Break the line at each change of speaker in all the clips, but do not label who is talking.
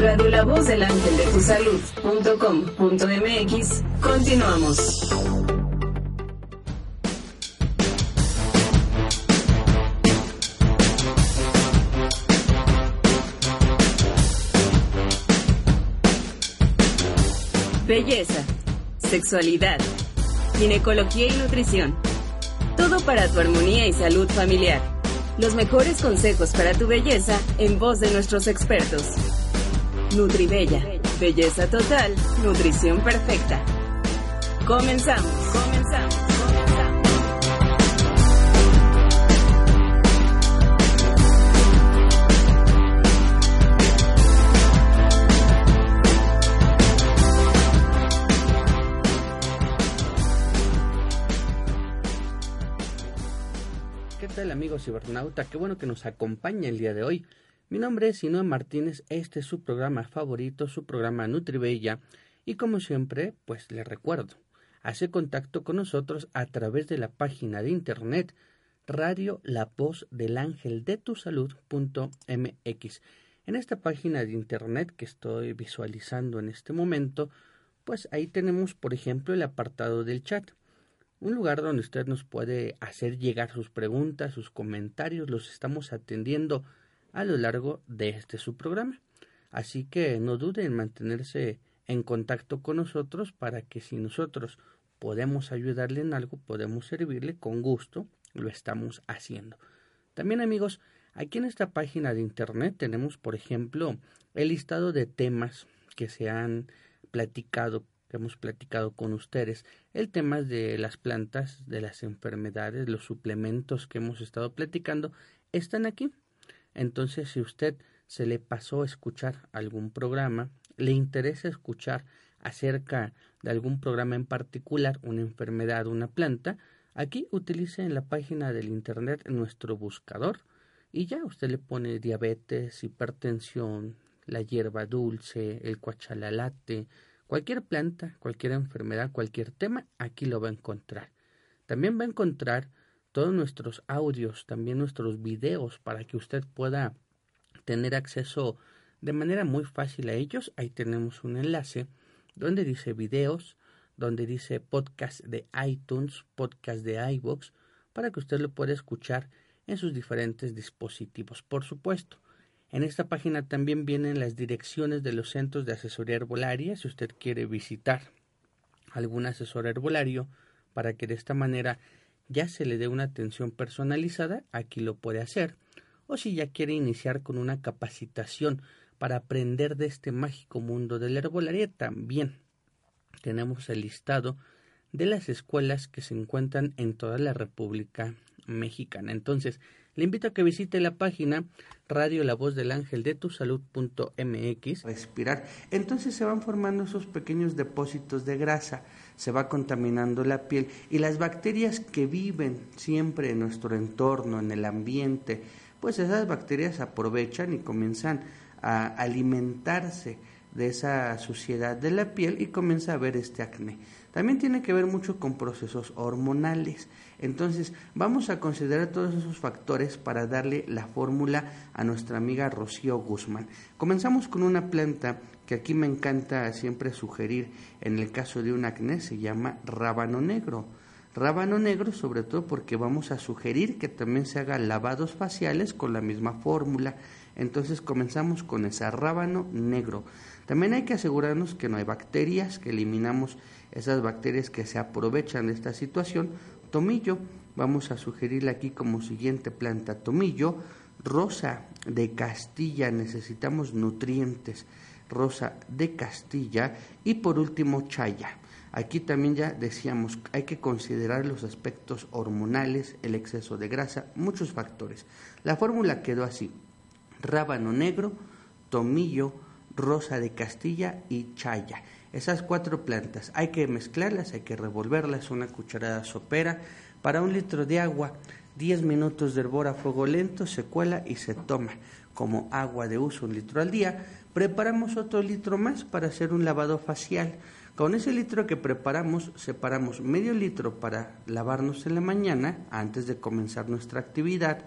Radio La Voz del Ángel de tu Salud.com.mx. Continuamos. Belleza, sexualidad, ginecología y nutrición. Todo para tu armonía y salud familiar. Los mejores consejos para tu belleza en voz de nuestros expertos. Nutribella. Belleza total, nutrición perfecta. Comenzamos, comenzamos, comenzamos.
¿Qué tal amigos cibernauta? Qué bueno que nos acompaña el día de hoy. Mi nombre es Sinoa Martínez, este es su programa favorito, su programa Nutribella, y como siempre, pues le recuerdo, hace contacto con nosotros a través de la página de internet Radio La Voz del Ángel de tu Salud.mx. En esta página de internet que estoy visualizando en este momento, pues ahí tenemos, por ejemplo, el apartado del chat un lugar donde usted nos puede hacer llegar sus preguntas, sus comentarios, los estamos atendiendo a lo largo de este su programa. Así que no dude en mantenerse en contacto con nosotros para que si nosotros podemos ayudarle en algo, podemos servirle con gusto, lo estamos haciendo. También amigos, aquí en esta página de internet tenemos, por ejemplo, el listado de temas que se han platicado que hemos platicado con ustedes, el tema de las plantas, de las enfermedades, los suplementos que hemos estado platicando, están aquí. Entonces, si usted se le pasó a escuchar algún programa, le interesa escuchar acerca de algún programa en particular, una enfermedad, una planta, aquí utilice en la página del internet nuestro buscador y ya usted le pone diabetes, hipertensión, la hierba dulce, el cuachalalate, Cualquier planta, cualquier enfermedad, cualquier tema, aquí lo va a encontrar. También va a encontrar todos nuestros audios, también nuestros videos para que usted pueda tener acceso de manera muy fácil a ellos. Ahí tenemos un enlace donde dice videos, donde dice podcast de iTunes, podcast de iVoox, para que usted lo pueda escuchar en sus diferentes dispositivos. Por supuesto, en esta página también vienen las direcciones de los centros de asesoría herbolaria si usted quiere visitar algún asesor herbolario para que de esta manera ya se le dé una atención personalizada, aquí lo puede hacer. O si ya quiere iniciar con una capacitación para aprender de este mágico mundo de la herbolaria, también tenemos el listado de las escuelas que se encuentran en toda la República Mexicana. Entonces, le invito a que visite la página Radio La Voz del Ángel de tu Salud.mx. Respirar. Entonces se van formando esos pequeños depósitos de grasa, se va contaminando la piel y las bacterias que viven siempre en nuestro entorno, en el ambiente, pues esas bacterias aprovechan y comienzan a alimentarse de esa suciedad de la piel y comienza a ver este acné. También tiene que ver mucho con procesos hormonales. Entonces, vamos a considerar todos esos factores para darle la fórmula a nuestra amiga Rocío Guzmán. Comenzamos con una planta que aquí me encanta siempre sugerir en el caso de un acné, se llama rábano negro. Rábano negro sobre todo porque vamos a sugerir que también se haga lavados faciales con la misma fórmula. Entonces comenzamos con esa rábano negro. También hay que asegurarnos que no hay bacterias, que eliminamos esas bacterias que se aprovechan de esta situación. Tomillo, vamos a sugerirle aquí como siguiente planta tomillo. Rosa de Castilla, necesitamos nutrientes. Rosa de Castilla. Y por último, chaya. Aquí también ya decíamos, hay que considerar los aspectos hormonales, el exceso de grasa, muchos factores. La fórmula quedó así. Rábano negro, tomillo, rosa de Castilla y chaya. Esas cuatro plantas hay que mezclarlas, hay que revolverlas, una cucharada sopera para un litro de agua. 10 minutos de hervor a fuego lento, se cuela y se toma como agua de uso un litro al día. Preparamos otro litro más para hacer un lavado facial. Con ese litro que preparamos, separamos medio litro para lavarnos en la mañana antes de comenzar nuestra actividad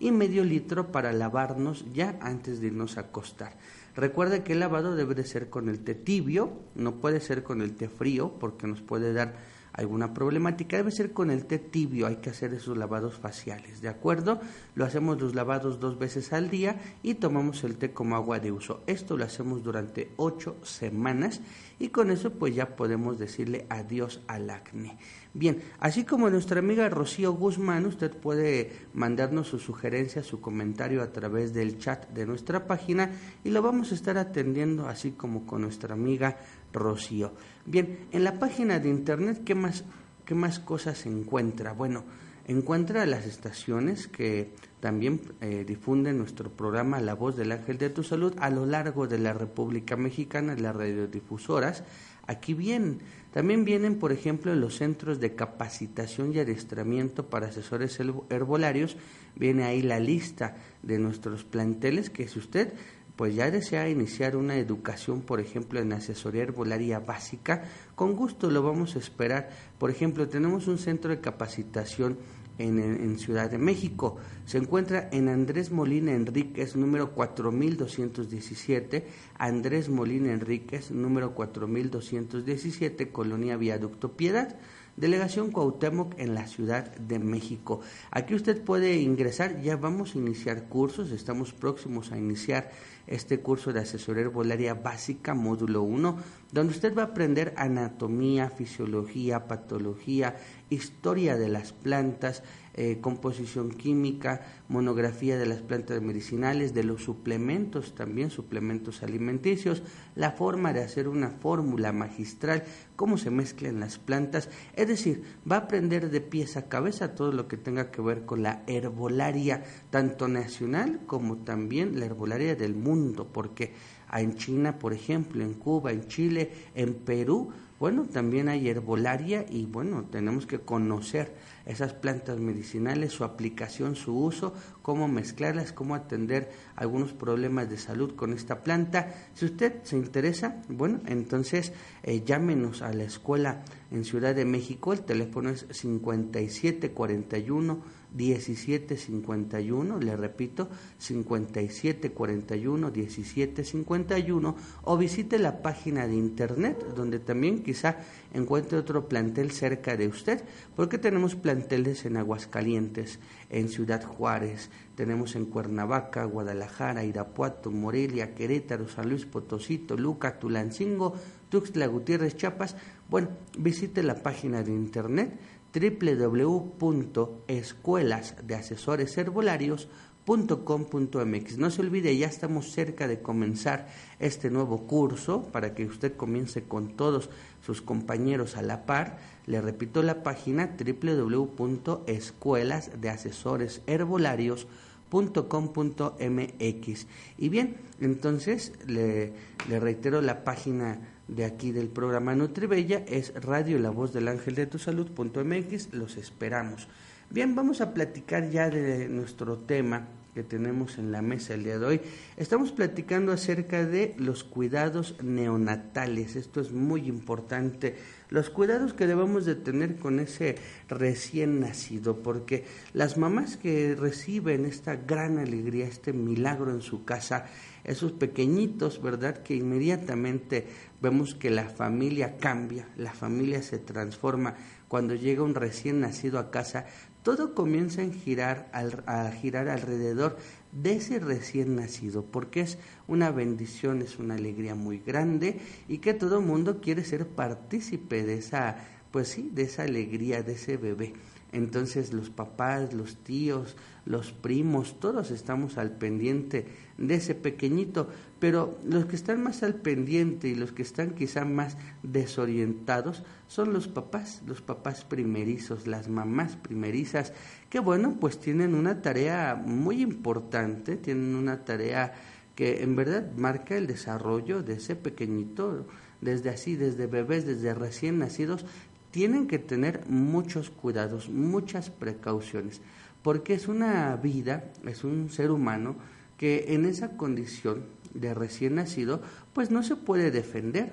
y medio litro para lavarnos ya antes de irnos a acostar. Recuerde que el lavado debe de ser con el té tibio, no puede ser con el té frío porque nos puede dar alguna problemática, debe ser con el té tibio, hay que hacer esos lavados faciales, ¿de acuerdo? Lo hacemos los lavados dos veces al día y tomamos el té como agua de uso. Esto lo hacemos durante ocho semanas y con eso pues ya podemos decirle adiós al acné. Bien, así como nuestra amiga Rocío Guzmán, usted puede mandarnos su sugerencia, su comentario a través del chat de nuestra página y lo vamos a estar atendiendo así como con nuestra amiga Rocío. Bien, en la página de internet, ¿qué más, qué más cosas encuentra? Bueno, encuentra las estaciones que también eh, difunden nuestro programa La Voz del Ángel de tu Salud a lo largo de la República Mexicana, las radiodifusoras. Aquí vienen, también vienen, por ejemplo, los centros de capacitación y adiestramiento para asesores herbolarios. Viene ahí la lista de nuestros planteles que si usted pues ya desea iniciar una educación, por ejemplo, en asesoría herbolaria básica, con gusto lo vamos a esperar. Por ejemplo, tenemos un centro de capacitación en, Ciudad de México. Se encuentra en Andrés Molina Enríquez, número 4217, Andrés Molina Enríquez, número 4217, Colonia Viaducto Piedad. Delegación Cuauhtémoc en la Ciudad de México. Aquí usted puede ingresar, ya vamos a iniciar cursos, estamos próximos a iniciar este curso de asesoría herbolaria básica, módulo 1, donde usted va a aprender anatomía, fisiología, patología, historia de las plantas, eh, composición química, monografía de las plantas medicinales, de los suplementos también, suplementos alimenticios, la forma de hacer una fórmula magistral, cómo se mezclan las plantas, es decir, va a aprender de pies a cabeza todo lo que tenga que ver con la herbolaria, tanto nacional como también la herbolaria del mundo, porque en China, por ejemplo, en Cuba, en Chile, en Perú, bueno, también hay herbolaria y bueno, tenemos que conocer esas plantas medicinales, su aplicación, su uso, cómo mezclarlas, cómo atender algunos problemas de salud con esta planta. Si usted se interesa, bueno, entonces eh, llámenos a la escuela en Ciudad de México, el teléfono es 5741 1751, le repito, 5741 1751 o visite la página de internet donde también quizá encuentre otro plantel cerca de usted, porque tenemos planteles en Aguascalientes, en Ciudad Juárez, tenemos en Cuernavaca, Guadalajara, Irapuato, Morelia, Querétaro, San Luis Potosí, Toluca, Tulancingo, Tuxtla Gutiérrez, Chiapas. Bueno, visite la página de internet www.escuelasdeasesoresherbolarios.com.mx. No se olvide, ya estamos cerca de comenzar este nuevo curso para que usted comience con todos sus compañeros a la par. Le repito la página www.escuelasdeasesoresherbolarios.com.mx. Y bien, entonces le reitero la página de aquí del programa Nutribella es Radio La Voz del Ángel de tu Salud.mx. Los esperamos. Bien, vamos a platicar ya de nuestro tema que tenemos en la mesa el día de hoy. Estamos platicando acerca de los cuidados neonatales. Esto es muy importante. Los cuidados que debemos de tener con ese recién nacido, porque las mamás que reciben esta gran alegría, este milagro en su casa, esos pequeñitos, ¿verdad? Que inmediatamente vemos que la familia cambia, la familia se transforma. Cuando llega un recién nacido a casa, todo comienza a girar, a girar alrededor de ese recién nacido, porque es una bendición, es una alegría muy grande y que todo mundo quiere ser partícipe de esa, pues sí, de esa alegría de ese bebé. Entonces los papás, los tíos, los primos, todos estamos al pendiente de ese pequeñito, pero los que están más al pendiente y los que están quizá más desorientados son los papás, los papás primerizos, las mamás primerizas, que bueno, pues tienen una tarea muy importante, tienen una tarea que en verdad marca el desarrollo de ese pequeñito, desde así, desde bebés, desde recién nacidos, tienen que tener muchos cuidados, muchas precauciones, porque es una vida, es un ser humano que en esa condición de recién nacido, pues no se puede defender,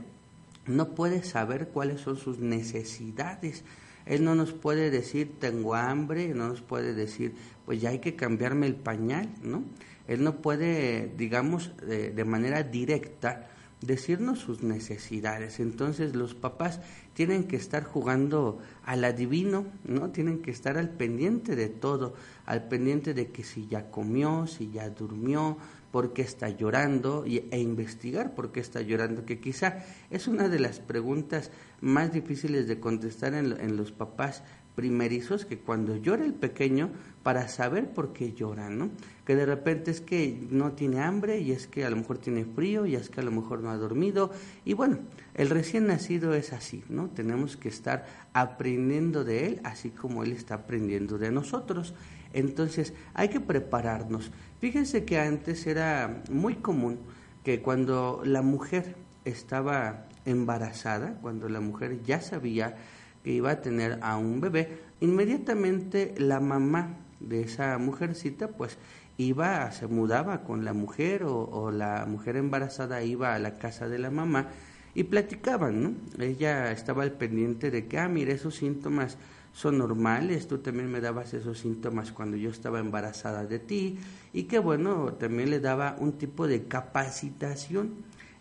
no puede saber cuáles son sus necesidades. Él no nos puede decir tengo hambre, no nos puede decir pues ya hay que cambiarme el pañal, ¿no? Él no puede, digamos, de, manera directa decirnos sus necesidades. Entonces los papás tienen que estar jugando al adivino, ¿no? Tienen que estar al pendiente de todo, al pendiente de que si ya comió, si ya durmió, por qué está llorando e investigar por qué está llorando, que quizá es una de las preguntas más difíciles de contestar en, en los papás primerizos, que cuando llora el pequeño, para saber por qué llora, ¿no? Que de repente es que no tiene hambre y es que a lo mejor tiene frío y es que a lo mejor no ha dormido. Y bueno, el recién nacido es así, ¿no? Tenemos que estar aprendiendo de él así como él está aprendiendo de nosotros. Entonces hay que prepararnos. Fíjense que antes era muy común que cuando la mujer estaba embarazada, cuando la mujer ya sabía que iba a tener a un bebé, inmediatamente la mamá de esa mujercita pues iba, se mudaba con la mujer o, o, la mujer embarazada iba a la casa de la mamá y platicaban, ¿no? Ella estaba al pendiente de que, ah, mira, esos síntomas son normales, tú también me dabas esos síntomas cuando yo estaba embarazada de ti y que bueno, también le daba un tipo de capacitación.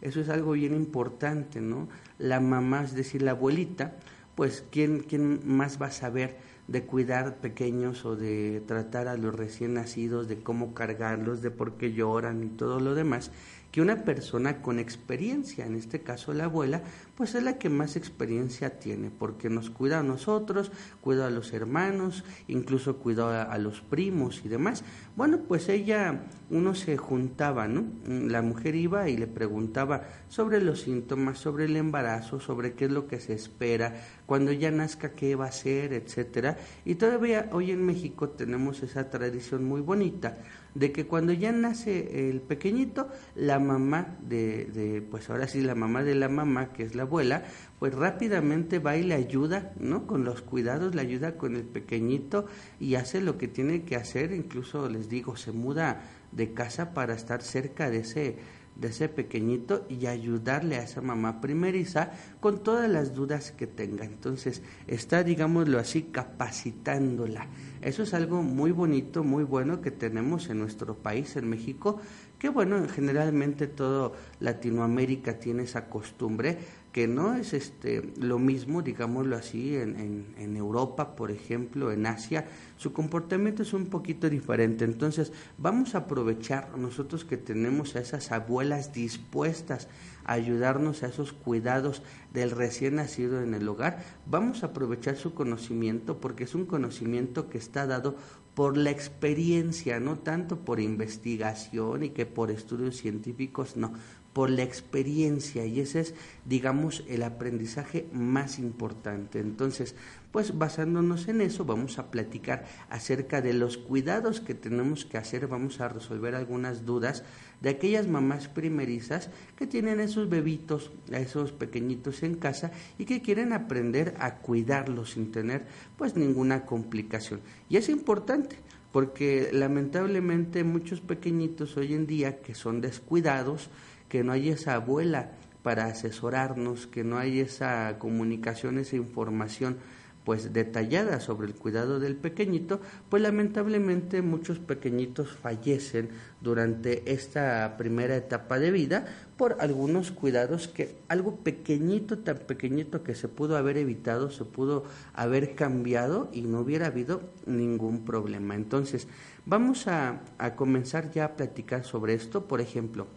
Eso es algo bien importante, ¿no? La mamá, es decir, la abuelita, pues ¿quién, quién más va a saber de cuidar pequeños o de tratar a los recién nacidos, de cómo cargarlos, de por qué lloran y todo lo demás, que una persona con experiencia, en este caso la abuela, pues es la que más experiencia tiene, porque nos cuida a nosotros, cuida a los hermanos, incluso cuida a, los primos y demás. Bueno, pues ella, uno se juntaba, ¿no? La mujer iba y le preguntaba sobre los síntomas, sobre el embarazo, sobre qué es lo que se espera, cuando ya nazca qué va a ser, etcétera. Y todavía hoy en México tenemos esa tradición muy bonita de que cuando ya nace el pequeñito, la mamá de, de, pues ahora sí, la mamá de la mamá, que es la abuela, pues rápidamente va y le ayuda, ¿no? Con los cuidados, le ayuda con el pequeñito y hace lo que tiene que hacer, incluso les digo, se muda de casa para estar cerca de ese de ese pequeñito y ayudarle a esa mamá primeriza con todas las dudas que tenga. Entonces, está, digámoslo así, capacitándola. Eso es algo muy bonito, muy bueno que tenemos en nuestro país, en México, que bueno, generalmente todo Latinoamérica tiene esa costumbre que no es este lo mismo, digámoslo así, en, en, Europa, por ejemplo, en Asia, su comportamiento es un poquito diferente. Entonces, vamos a aprovechar nosotros que tenemos a esas abuelas dispuestas ayudarnos a esos cuidados del recién nacido en el hogar, vamos a aprovechar su conocimiento porque es un conocimiento que está dado por la experiencia, no tanto por investigación y que por estudios científicos, no, por la experiencia y ese es, digamos, el aprendizaje más importante. Entonces, pues basándonos en eso, vamos a platicar acerca de los cuidados que tenemos que hacer, vamos a resolver algunas dudas de aquellas mamás primerizas que tienen esos bebitos, esos pequeñitos en casa y que quieren aprender a cuidarlos sin tener pues ninguna complicación. Y es importante porque lamentablemente muchos pequeñitos hoy en día que son descuidados, que no hay esa abuela para asesorarnos, que no hay esa comunicación, esa información pues detallada sobre el cuidado del pequeñito, pues lamentablemente muchos pequeñitos fallecen durante esta primera etapa de vida por algunos cuidados que algo pequeñito, tan pequeñito que se pudo haber evitado, se pudo haber cambiado y no hubiera habido ningún problema. Entonces, vamos a, a comenzar ya a platicar sobre esto. Por ejemplo,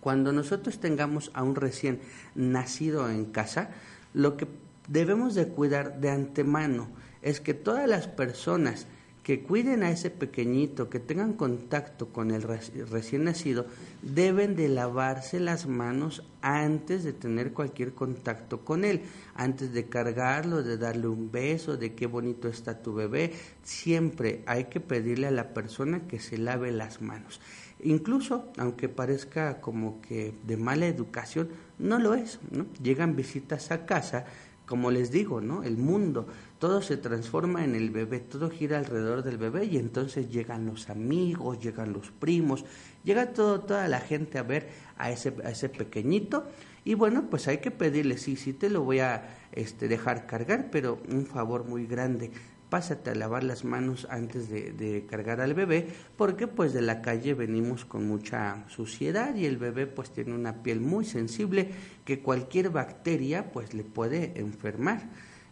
cuando nosotros tengamos a un recién nacido en casa, lo que debemos de cuidar de antemano es que todas las personas que cuiden a ese pequeñito, que tengan contacto con el recién nacido, deben de lavarse las manos antes de tener cualquier contacto con él, antes de cargarlo, de darle un beso, de qué bonito está tu bebé. Siempre hay que pedirle a la persona que se lave las manos. Incluso, aunque parezca como que de mala educación, no lo es, ¿no? Llegan visitas a casa, como les digo, ¿no? El mundo, todo se transforma en el bebé, todo gira alrededor del bebé y entonces llegan los amigos, llegan los primos, llega todo, toda la gente a ver a ese, a ese pequeñito y bueno, pues hay que pedirle, sí, sí te lo voy a este, dejar cargar, pero un favor muy grande, pásate a lavar las manos antes de, cargar al bebé, porque pues de la calle venimos con mucha suciedad y el bebé pues tiene una piel muy sensible que cualquier bacteria pues le puede enfermar.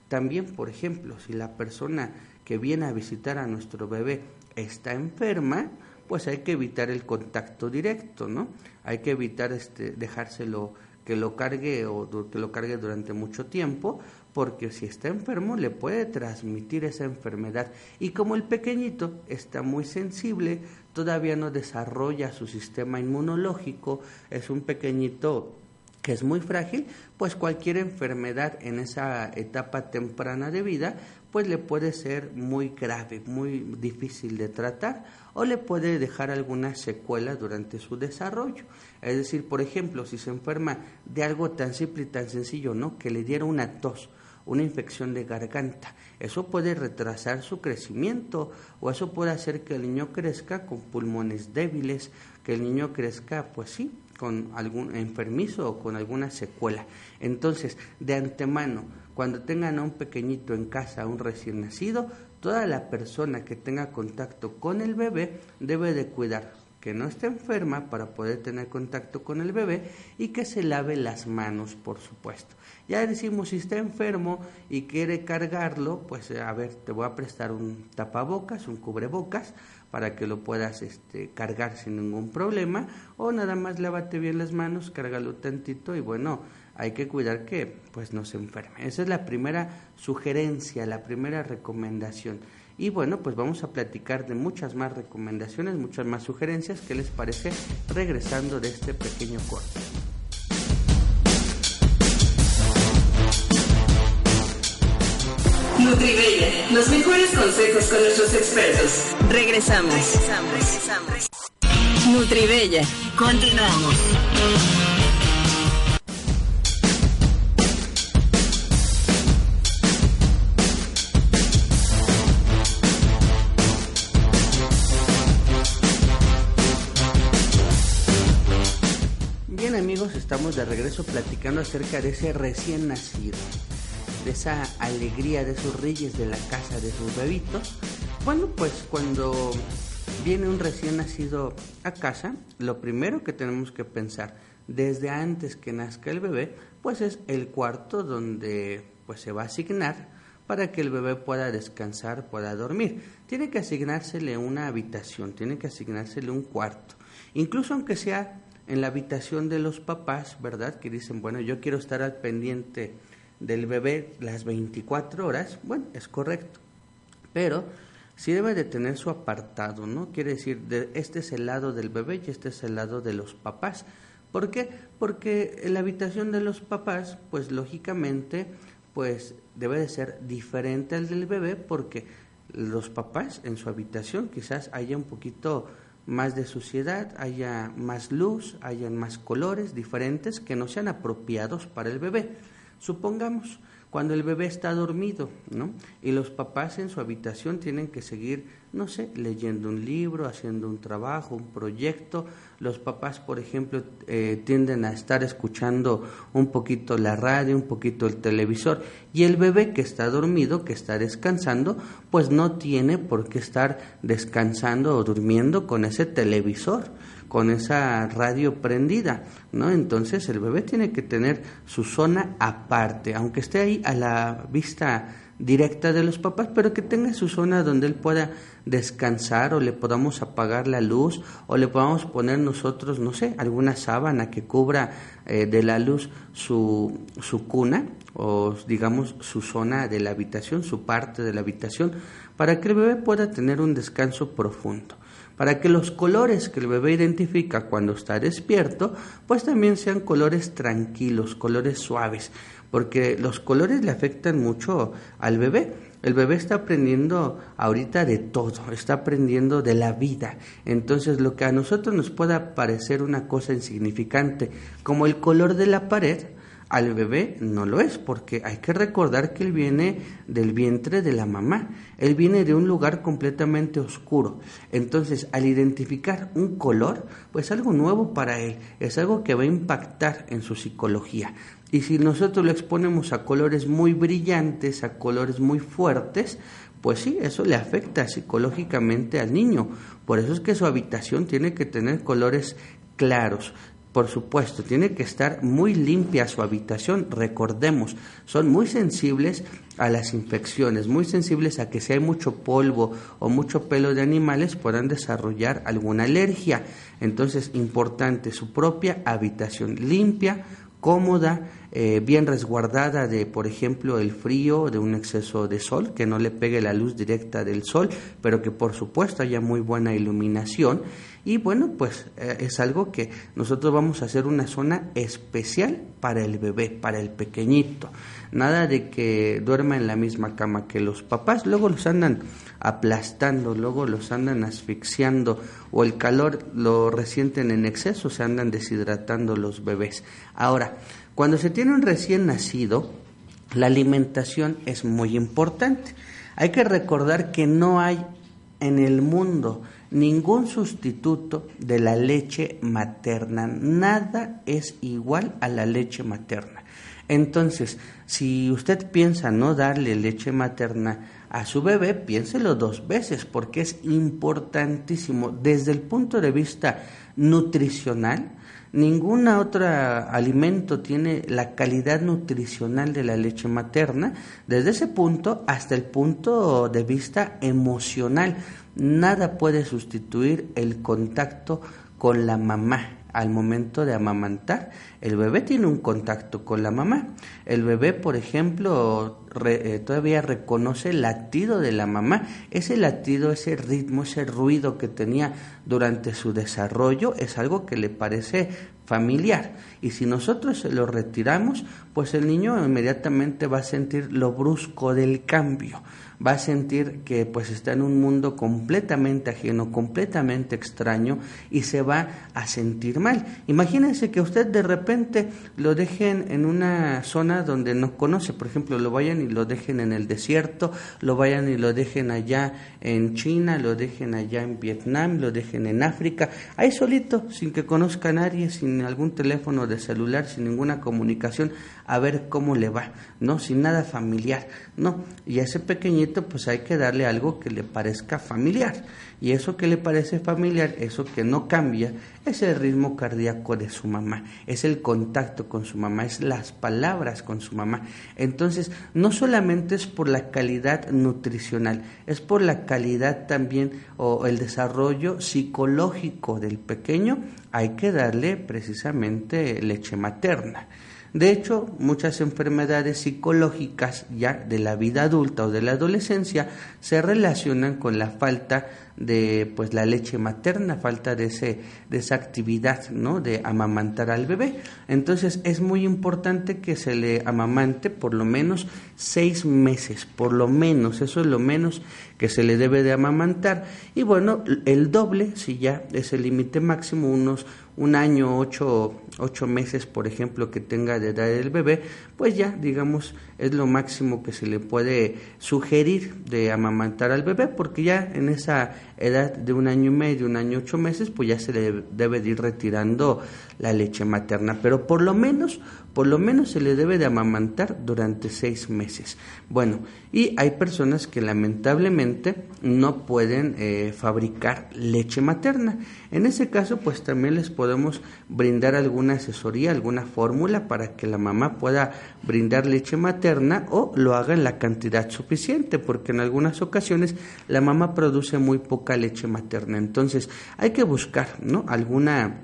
También, por ejemplo, si la persona que viene a visitar a nuestro bebé está enferma, pues hay que evitar el contacto directo, ¿no? Hay que evitar este, dejárselo que lo cargue o que lo cargue durante mucho tiempo porque si está enfermo le puede transmitir esa enfermedad. Y como el pequeñito está muy sensible, todavía no desarrolla su sistema inmunológico, es un pequeñito que es muy frágil, pues cualquier enfermedad en esa etapa temprana de vida, pues le puede ser muy grave, muy difícil de tratar o le puede dejar alguna secuela durante su desarrollo. Es decir, por ejemplo, si se enferma de algo tan simple y tan sencillo, ¿no? Que le diera una tos una infección de garganta. Eso puede retrasar su crecimiento o eso puede hacer que el niño crezca con pulmones débiles, que el niño crezca, pues sí, con algún enfermizo o con alguna secuela. Entonces, de antemano, cuando tengan a un pequeñito en casa, un recién nacido, toda la persona que tenga contacto con el bebé debe de cuidar que no esté enferma para poder tener contacto con el bebé y que se lave las manos, por supuesto. Ya decimos, si está enfermo y quiere cargarlo, pues a ver, te voy a prestar un tapabocas, un cubrebocas, para que lo puedas este, cargar sin ningún problema, o nada más lávate bien las manos, cárgalo tantito y bueno, hay que cuidar que pues no se enferme. Esa es la primera sugerencia, la primera recomendación. Y bueno, pues vamos a platicar de muchas más recomendaciones, muchas más sugerencias. ¿Qué les parece regresando de este pequeño corte?
Nutribella, los mejores consejos con nuestros expertos. Regresamos. Regresamos. Nutribella, continuamos.
De regreso platicando acerca de ese recién nacido, de esa alegría de sus reyes de la casa, de sus bebitos. Bueno, pues cuando viene un recién nacido a casa, lo primero que tenemos que pensar desde antes que nazca el bebé, pues es el cuarto donde pues se va a asignar para que el bebé pueda descansar, pueda dormir. Tiene que asignársele una habitación, tiene que asignársele un cuarto. Incluso aunque sea en la habitación de los papás, ¿verdad? Que dicen, bueno, yo quiero estar al pendiente del bebé las 24 horas, bueno, es correcto, pero sí debe de tener su apartado, ¿no? Quiere decir, de, este es el lado del bebé y este es el lado de los papás. ¿Por qué? Porque en la habitación de los papás, pues lógicamente, pues debe de ser diferente al del bebé porque los papás en su habitación quizás haya un poquito más de suciedad, haya más luz, hayan más colores diferentes que no sean apropiados para el bebé. Supongamos, cuando el bebé está dormido, ¿no? Y los papás en su habitación tienen que seguir, no sé, leyendo un libro, haciendo un trabajo, un proyecto. Los papás, por ejemplo, eh, tienden a estar escuchando un poquito la radio, un poquito el televisor. Y el bebé que está dormido, que está descansando, pues no tiene por qué estar descansando o durmiendo con ese televisor con esa radio prendida, ¿no? Entonces el bebé tiene que tener su zona aparte, aunque esté ahí a la vista directa de los papás, pero que tenga su zona donde él pueda descansar o le podamos apagar la luz o le podamos poner nosotros, no sé, alguna sábana que cubra eh, de la luz su, su cuna o digamos su zona de la habitación, su parte de la habitación, para que el bebé pueda tener un descanso profundo para que los colores que el bebé identifica cuando está despierto, pues también sean colores tranquilos, colores suaves, porque los colores le afectan mucho al bebé. el bebé está aprendiendo ahorita de todo, está aprendiendo de la vida. Entonces lo que a nosotros nos pueda parecer una cosa insignificante, como el color de la pared, al bebé no lo es, porque hay que recordar que él viene del vientre de la mamá, él viene de un lugar completamente oscuro. Entonces, al identificar un color, pues algo nuevo para él, es algo que va a impactar en su psicología. Y si nosotros lo exponemos a colores muy brillantes, a colores muy fuertes, pues sí, eso le afecta psicológicamente al niño. Por eso es que su habitación tiene que tener colores claros. Por supuesto, tiene que estar muy limpia su habitación. Recordemos, son muy sensibles a las infecciones, muy sensibles a que si hay mucho polvo o mucho pelo de animales puedan desarrollar alguna alergia. Entonces, importante, su propia habitación limpia, cómoda, eh, bien resguardada de, por ejemplo, el frío, de un exceso de sol, que no le pegue la luz directa del sol, pero que por supuesto haya muy buena iluminación. Y bueno, pues eh, es algo que nosotros vamos a hacer una zona especial para el bebé, para el pequeñito. Nada de que duerma en la misma cama que los papás, luego los andan aplastando, luego los andan asfixiando o el calor lo resienten en exceso, se andan deshidratando los bebés. Ahora, cuando se tiene un recién nacido, la alimentación es muy importante. Hay que recordar que no hay en el mundo ningún sustituto de la leche materna. Nada es igual a la leche materna. Entonces, si usted piensa no darle leche materna a su bebé, piénselo dos veces porque es importantísimo desde el punto de vista nutricional Ningún otro alimento tiene la calidad nutricional de la leche materna, desde ese punto hasta el punto de vista emocional. Nada puede sustituir el contacto con la mamá al momento de amamantar. El bebé tiene un contacto con la mamá. El bebé, por ejemplo, eh, todavía reconoce el latido de la mamá. Ese latido, ese ritmo, ese ruido que tenía durante su desarrollo es algo que le parece familiar. Y si nosotros se lo retiramos, pues el niño inmediatamente va a sentir lo brusco del cambio. Va a sentir que pues está en un mundo completamente ajeno, completamente extraño y se va a sentir mal. Imagínense que usted de repente lo dejen en una zona donde no conoce, por ejemplo, lo vayan y lo dejen en el desierto, lo vayan y lo dejen allá en China, lo dejen allá en Vietnam, lo dejen en África, ahí solito, sin que conozca a nadie, sin algún teléfono de celular, sin ninguna comunicación, a ver cómo le va, ¿no? Sin nada familiar, ¿no? Y a ese pequeñito pues hay que darle algo que le parezca familiar. Y eso que le parece familiar, eso que no cambia, es el ritmo cardíaco de su mamá, es el contacto con su mamá, es las palabras con su mamá. Entonces, no solamente es por la calidad nutricional, es por la calidad también o el desarrollo psicológico del pequeño, hay que darle precisamente leche materna. De hecho, muchas enfermedades psicológicas ya de la vida adulta o de la adolescencia se relacionan con la falta de pues la leche materna, falta de ese de esa actividad, ¿no? de amamantar al bebé. Entonces, es muy importante que se le amamante por lo menos seis meses, por lo menos, eso es lo menos que se le debe de amamantar. Y bueno, el doble, si ya es el límite máximo, unos un año, ocho, ocho meses, por ejemplo, que tenga de edad el bebé, pues ya, digamos, es lo máximo que se le puede sugerir de amamantar al bebé, porque ya en esa edad de un año y medio, un año ocho meses, pues ya se le debe de ir retirando la leche materna, pero por lo menos, por lo menos se le debe de amamantar durante seis meses. Bueno, y hay personas que lamentablemente no pueden eh, fabricar leche materna. En ese caso, pues también les podemos brindar alguna asesoría, alguna fórmula para que la mamá pueda brindar leche materna o lo haga en la cantidad suficiente, porque en algunas ocasiones la mamá produce muy poca leche materna. Entonces, hay que buscar, ¿no? Alguna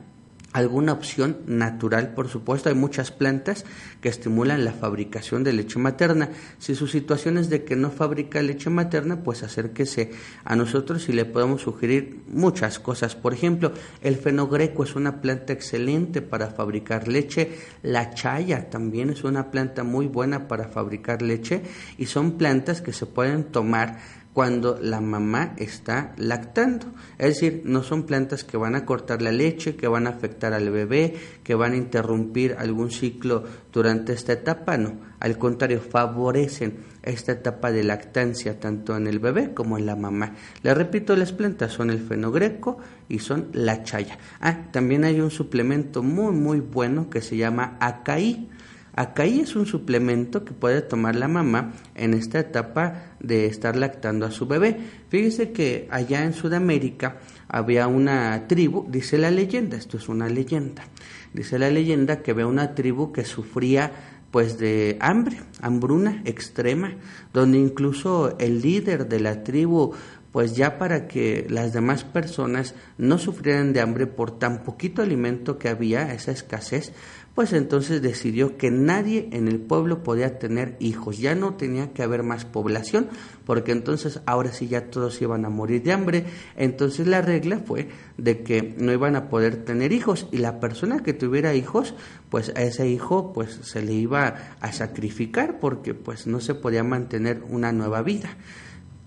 alguna opción natural, por supuesto. Hay muchas plantas que estimulan la fabricación de leche materna. Si su situación es de que no fabrica leche materna, pues acérquese a nosotros y le podemos sugerir muchas cosas. Por ejemplo, el fenogreco es una planta excelente para fabricar leche. La chaya también es una planta muy buena para fabricar leche y son plantas que se pueden tomar cuando la mamá está lactando. Es decir, no son plantas que van a cortar la leche, que van a afectar al bebé, que van a interrumpir algún ciclo durante esta etapa, no. Al contrario, favorecen esta etapa de lactancia tanto en el bebé como en la mamá. Le repito, las plantas son el fenogreco y son la chaya. Ah, también hay un suplemento muy muy bueno que se llama acaí Acaí es un suplemento que puede tomar la mamá en esta etapa de estar lactando a su bebé. Fíjese que allá en Sudamérica había una tribu, dice la leyenda, esto es una leyenda, dice la leyenda que había una tribu que sufría pues de hambre, hambruna extrema, donde incluso el líder de la tribu pues ya para que las demás personas no sufrieran de hambre por tan poquito alimento que había, esa escasez, pues entonces decidió que nadie en el pueblo podía tener hijos, ya no tenía que haber más población, porque entonces ahora sí ya todos iban a morir de hambre, entonces la regla fue de que no iban a poder tener hijos y la persona que tuviera hijos, pues a ese hijo pues se le iba a sacrificar porque pues no se podía mantener una nueva vida.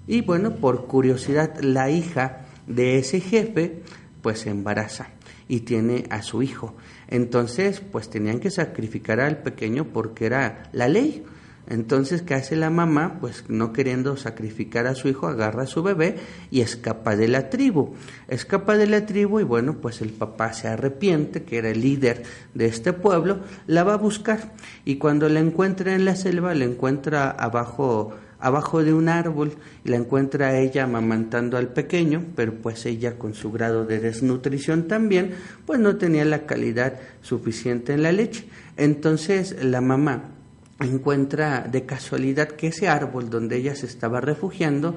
Y bueno, por curiosidad la hija de ese jefe pues se embaraza y tiene a su hijo. Entonces, pues tenían que sacrificar al pequeño porque era la ley. Entonces, ¿qué hace la mamá? Pues no queriendo sacrificar a su hijo, agarra a su bebé y escapa de la tribu. Escapa de la tribu y bueno, pues el papá se arrepiente, que era el líder de este pueblo, la va a buscar. Y cuando la encuentra en la selva, la encuentra abajo abajo de un árbol y la encuentra ella amamantando al pequeño, pero pues ella con su grado de desnutrición también, pues no tenía la calidad suficiente en la leche. Entonces la mamá encuentra de casualidad que ese árbol donde ella se estaba refugiando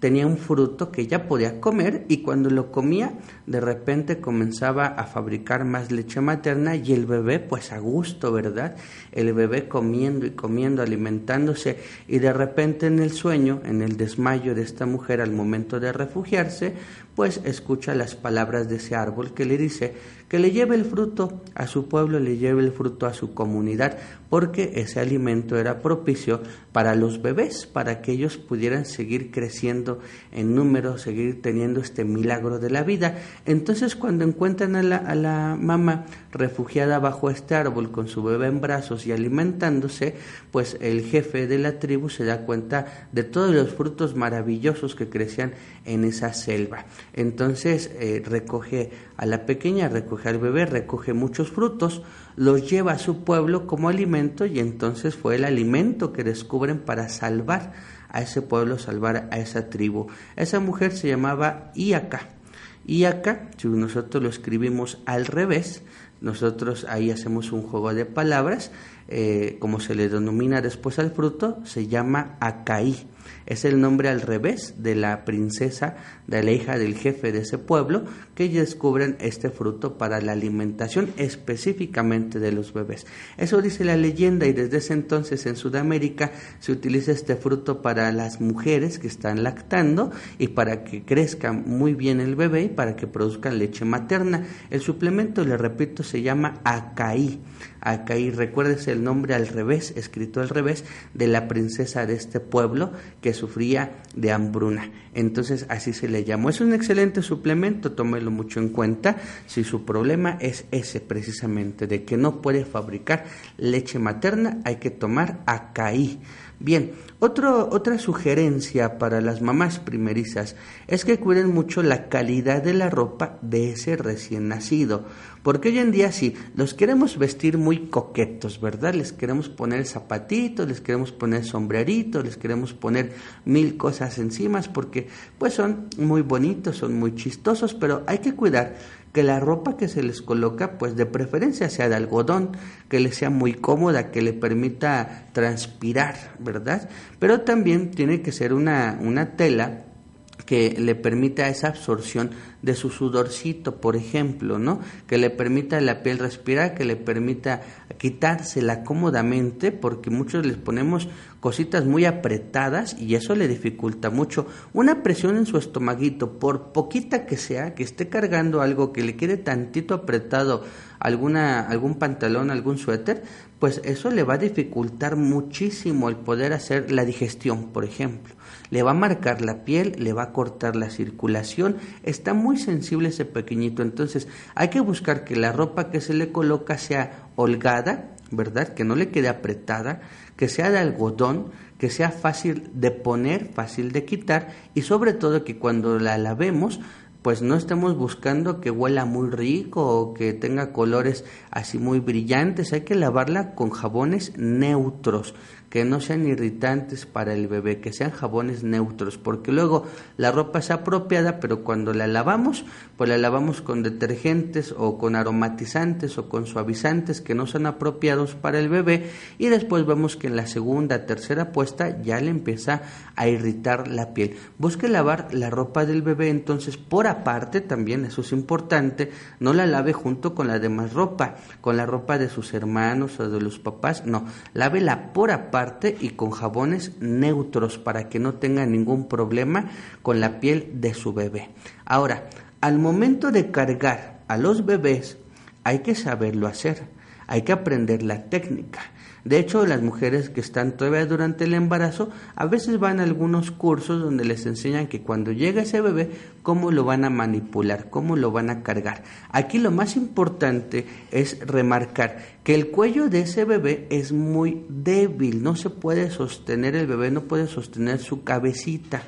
tenía un fruto que ella podía comer y cuando lo comía de repente comenzaba a fabricar más leche materna y el bebé pues a gusto, ¿verdad? El bebé comiendo y comiendo, alimentándose y de repente en el sueño, en el desmayo de esta mujer al momento de refugiarse, pues escucha las palabras de ese árbol que le dice que le lleve el fruto a su pueblo, le lleve el fruto a su comunidad, porque ese alimento era propicio para los bebés, para que ellos pudieran seguir creciendo en número, seguir teniendo este milagro de la vida. Entonces cuando encuentran a la, mamá refugiada bajo este árbol con su bebé en brazos y alimentándose, pues el jefe de la tribu se da cuenta de todos los frutos maravillosos que crecían en esa selva. Entonces eh, recoge a la pequeña, recoge al bebé, recoge muchos frutos, los lleva a su pueblo como alimento y entonces fue el alimento que descubren para salvar a ese pueblo, salvar a esa tribu. Esa mujer se llamaba Iaca. Iaca, si nosotros lo escribimos al revés, nosotros ahí hacemos un juego de palabras, eh, como se le denomina después al fruto, se llama Acaí. Es el nombre al revés de la princesa, de la hija del jefe de ese pueblo, que descubren este fruto para la alimentación específicamente de los bebés. Eso dice la leyenda y desde ese entonces en Sudamérica se utiliza este fruto para las mujeres que están lactando y para que crezca muy bien el bebé y para que produzcan leche materna. El suplemento, le repito, se llama acaí. Acaí, recuérdese el nombre al revés, escrito al revés, de la princesa de este pueblo que sufría de hambruna. Entonces así se le llamó. Es un excelente suplemento, tómelo mucho en cuenta si su problema es ese precisamente, de que no puede fabricar leche materna, hay que tomar acaí. Bien, otra sugerencia para las mamás primerizas es que cuiden mucho la calidad de la ropa de ese recién nacido, porque hoy en día sí, los queremos vestir muy coquetos, ¿verdad? Les queremos poner zapatitos, les queremos poner sombreritos, les queremos poner mil cosas encima, porque pues son muy bonitos, son muy chistosos, pero hay que cuidar que la ropa que se les coloca, pues de preferencia sea de algodón, que le sea muy cómoda, que le permita transpirar, ¿verdad? Pero también tiene que ser una, una tela que le permita esa absorción de su sudorcito, por ejemplo, ¿no? Que le permita a la piel respirar, que le permita quitársela cómodamente, porque muchos les ponemos cositas muy apretadas y eso le dificulta mucho. Una presión en su estomaguito, por poquita que sea, que esté cargando algo que le quede tantito apretado, alguna, algún pantalón, algún suéter, pues eso le va a dificultar muchísimo el poder hacer la digestión, por ejemplo. Le va a marcar la piel, le va a cortar la circulación, está muy sensible ese pequeñito, entonces hay que buscar que la ropa que se le coloca sea holgada, ¿verdad? Que no le quede apretada, que sea de algodón, que sea fácil de poner, fácil de quitar y sobre todo que cuando la lavemos pues no estemos buscando que huela muy rico o que tenga colores así muy brillantes, hay que lavarla con jabones neutros que no sean irritantes para el bebé, que sean jabones neutros, porque luego la ropa es apropiada, pero cuando la lavamos, pues la lavamos con detergentes o con aromatizantes o con suavizantes que no son apropiados para el bebé y después vemos que en la segunda, tercera puesta ya le empieza a irritar la piel. Busque lavar la ropa del bebé entonces por aparte también, eso es importante, no la lave junto con la demás ropa, con la ropa de sus hermanos o de los papás, no, lávela por y con jabones neutros para que no tenga ningún problema con la piel de su bebé. Ahora, al momento de cargar a los bebés, hay que saberlo hacer, hay que aprender la técnica. De hecho, las mujeres que están todavía durante el embarazo a veces van a algunos cursos donde les enseñan que cuando llega ese bebé, cómo lo van a manipular, cómo lo van a cargar. Aquí lo más importante es remarcar que el cuello de ese bebé es muy débil, no se puede sostener, el bebé no puede sostener su cabecita.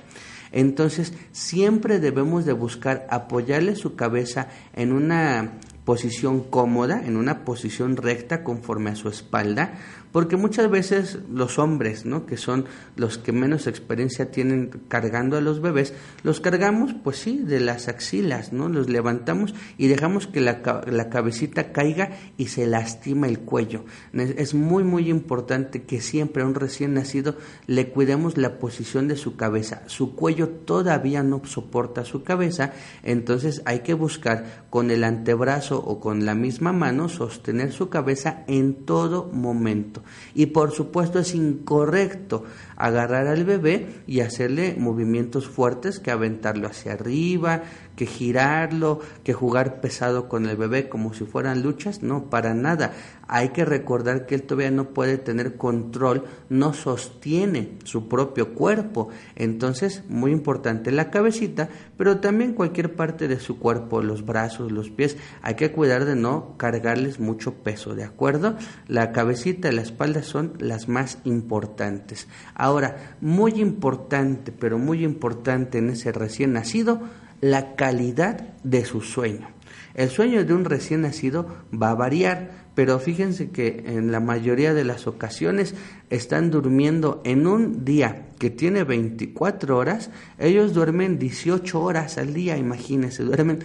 Entonces, siempre debemos de buscar apoyarle su cabeza en una posición cómoda, en una posición recta conforme a su espalda, porque muchas veces los hombres, ¿no? que son los que menos experiencia tienen cargando a los bebés, los cargamos, pues sí, de las axilas, ¿no? Los levantamos y dejamos que la, la cabecita caiga y se lastima el cuello. Es muy, muy importante que siempre a un recién nacido le cuidemos la posición de su cabeza. Su cuello todavía no soporta su cabeza, entonces hay que buscar con el antebrazo o con la misma mano sostener su cabeza en todo momento. Y por supuesto es incorrecto agarrar al bebé y hacerle movimientos fuertes que aventarlo hacia arriba, que girarlo, que jugar pesado con el bebé como si fueran luchas, no, para nada. Hay que recordar que él todavía no puede tener control, no sostiene su propio cuerpo. Entonces, muy importante la cabecita, pero también cualquier parte de su cuerpo, los brazos, los pies, hay que cuidar de no cargarles mucho peso, ¿de acuerdo? La cabecita y la espalda son las más importantes. Ahora, muy importante, pero muy importante en ese recién nacido, la calidad de su sueño. El sueño de un recién nacido va a variar, pero fíjense que en la mayoría de las ocasiones están durmiendo en un día que tiene 24 horas, ellos duermen 18 horas al día, imagínense, duermen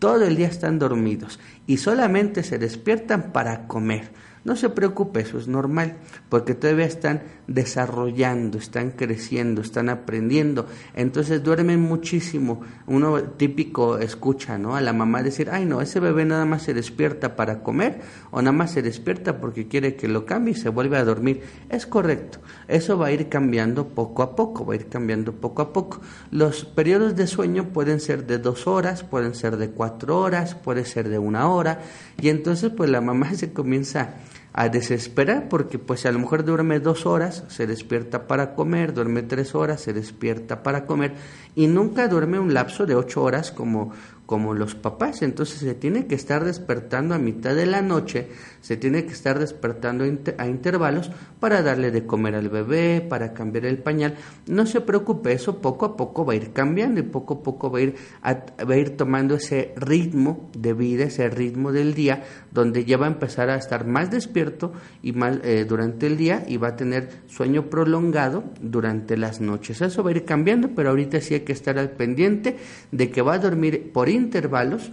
todo el día están dormidos y solamente se despiertan para comer. No se preocupe, eso es normal, porque todavía están desarrollando, están creciendo, están aprendiendo. Entonces duermen muchísimo. Uno típico escucha, ¿no? A la mamá decir, ay no, ese bebé nada más se despierta para comer o nada más se despierta porque quiere que lo cambie y se vuelve a dormir. Es correcto. Eso va a ir cambiando poco a poco, va a ir cambiando poco a poco. Los periodos de sueño pueden ser de dos horas, pueden ser de cuatro horas, puede ser de una hora. Y entonces pues la mamá se comienza a desesperar porque pues a lo mejor duerme dos horas, se despierta para comer, duerme tres horas, se despierta para comer y nunca duerme un lapso de ocho horas como como los papás. Entonces se tiene que estar despertando a mitad de la noche, se tiene que estar despertando a intervalos para darle de comer al bebé, para cambiar el pañal. No se preocupe, eso poco a poco va a ir cambiando y poco a poco va a ir, va a ir tomando ese ritmo de vida, ese ritmo del día, donde ya va a empezar a estar más despierto y más eh, durante el día y va a tener sueño prolongado durante las noches. Eso va a ir cambiando, pero ahorita sí hay que estar al pendiente de que va a dormir por intervalos,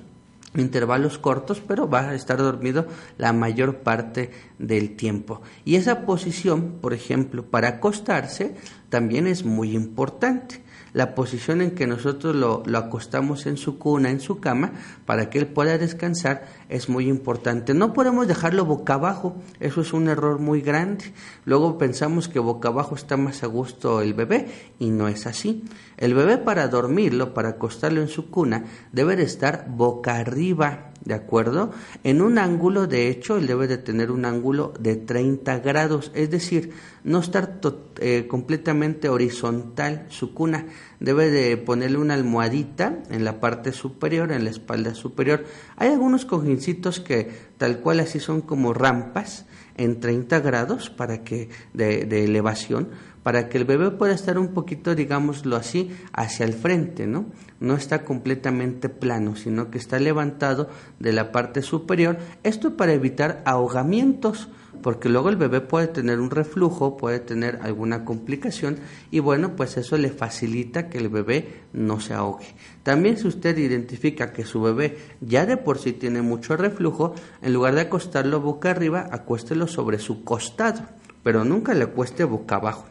intervalos cortos, pero va a estar dormido la mayor parte del tiempo. Y esa posición, por ejemplo, para acostarse, también es muy importante. La posición en que nosotros lo, acostamos en su cuna, en su cama, para que él pueda descansar, es muy importante. No podemos dejarlo boca abajo, eso es un error muy grande. Luego pensamos que boca abajo está más a gusto el bebé y no es así. El bebé para dormirlo, para acostarlo en su cuna, debe de estar boca arriba, ¿de acuerdo? En un ángulo, de hecho, él debe de tener un ángulo de 30 grados, es decir, no estar eh, completamente horizontal su cuna, debe de ponerle una almohadita en la parte superior, en la espalda superior. Hay algunos cojincitos que tal cual así son como rampas en 30 grados para que de, de elevación para que el bebé pueda estar un poquito, digámoslo así, hacia el frente, ¿no? No está completamente plano, sino que está levantado de la parte superior. Esto para evitar ahogamientos, porque luego el bebé puede tener un reflujo, puede tener alguna complicación y bueno, pues eso le facilita que el bebé no se ahogue. También si usted identifica que su bebé ya de por sí tiene mucho reflujo, en lugar de acostarlo boca arriba, acuéstelo sobre su costado, pero nunca le acueste boca abajo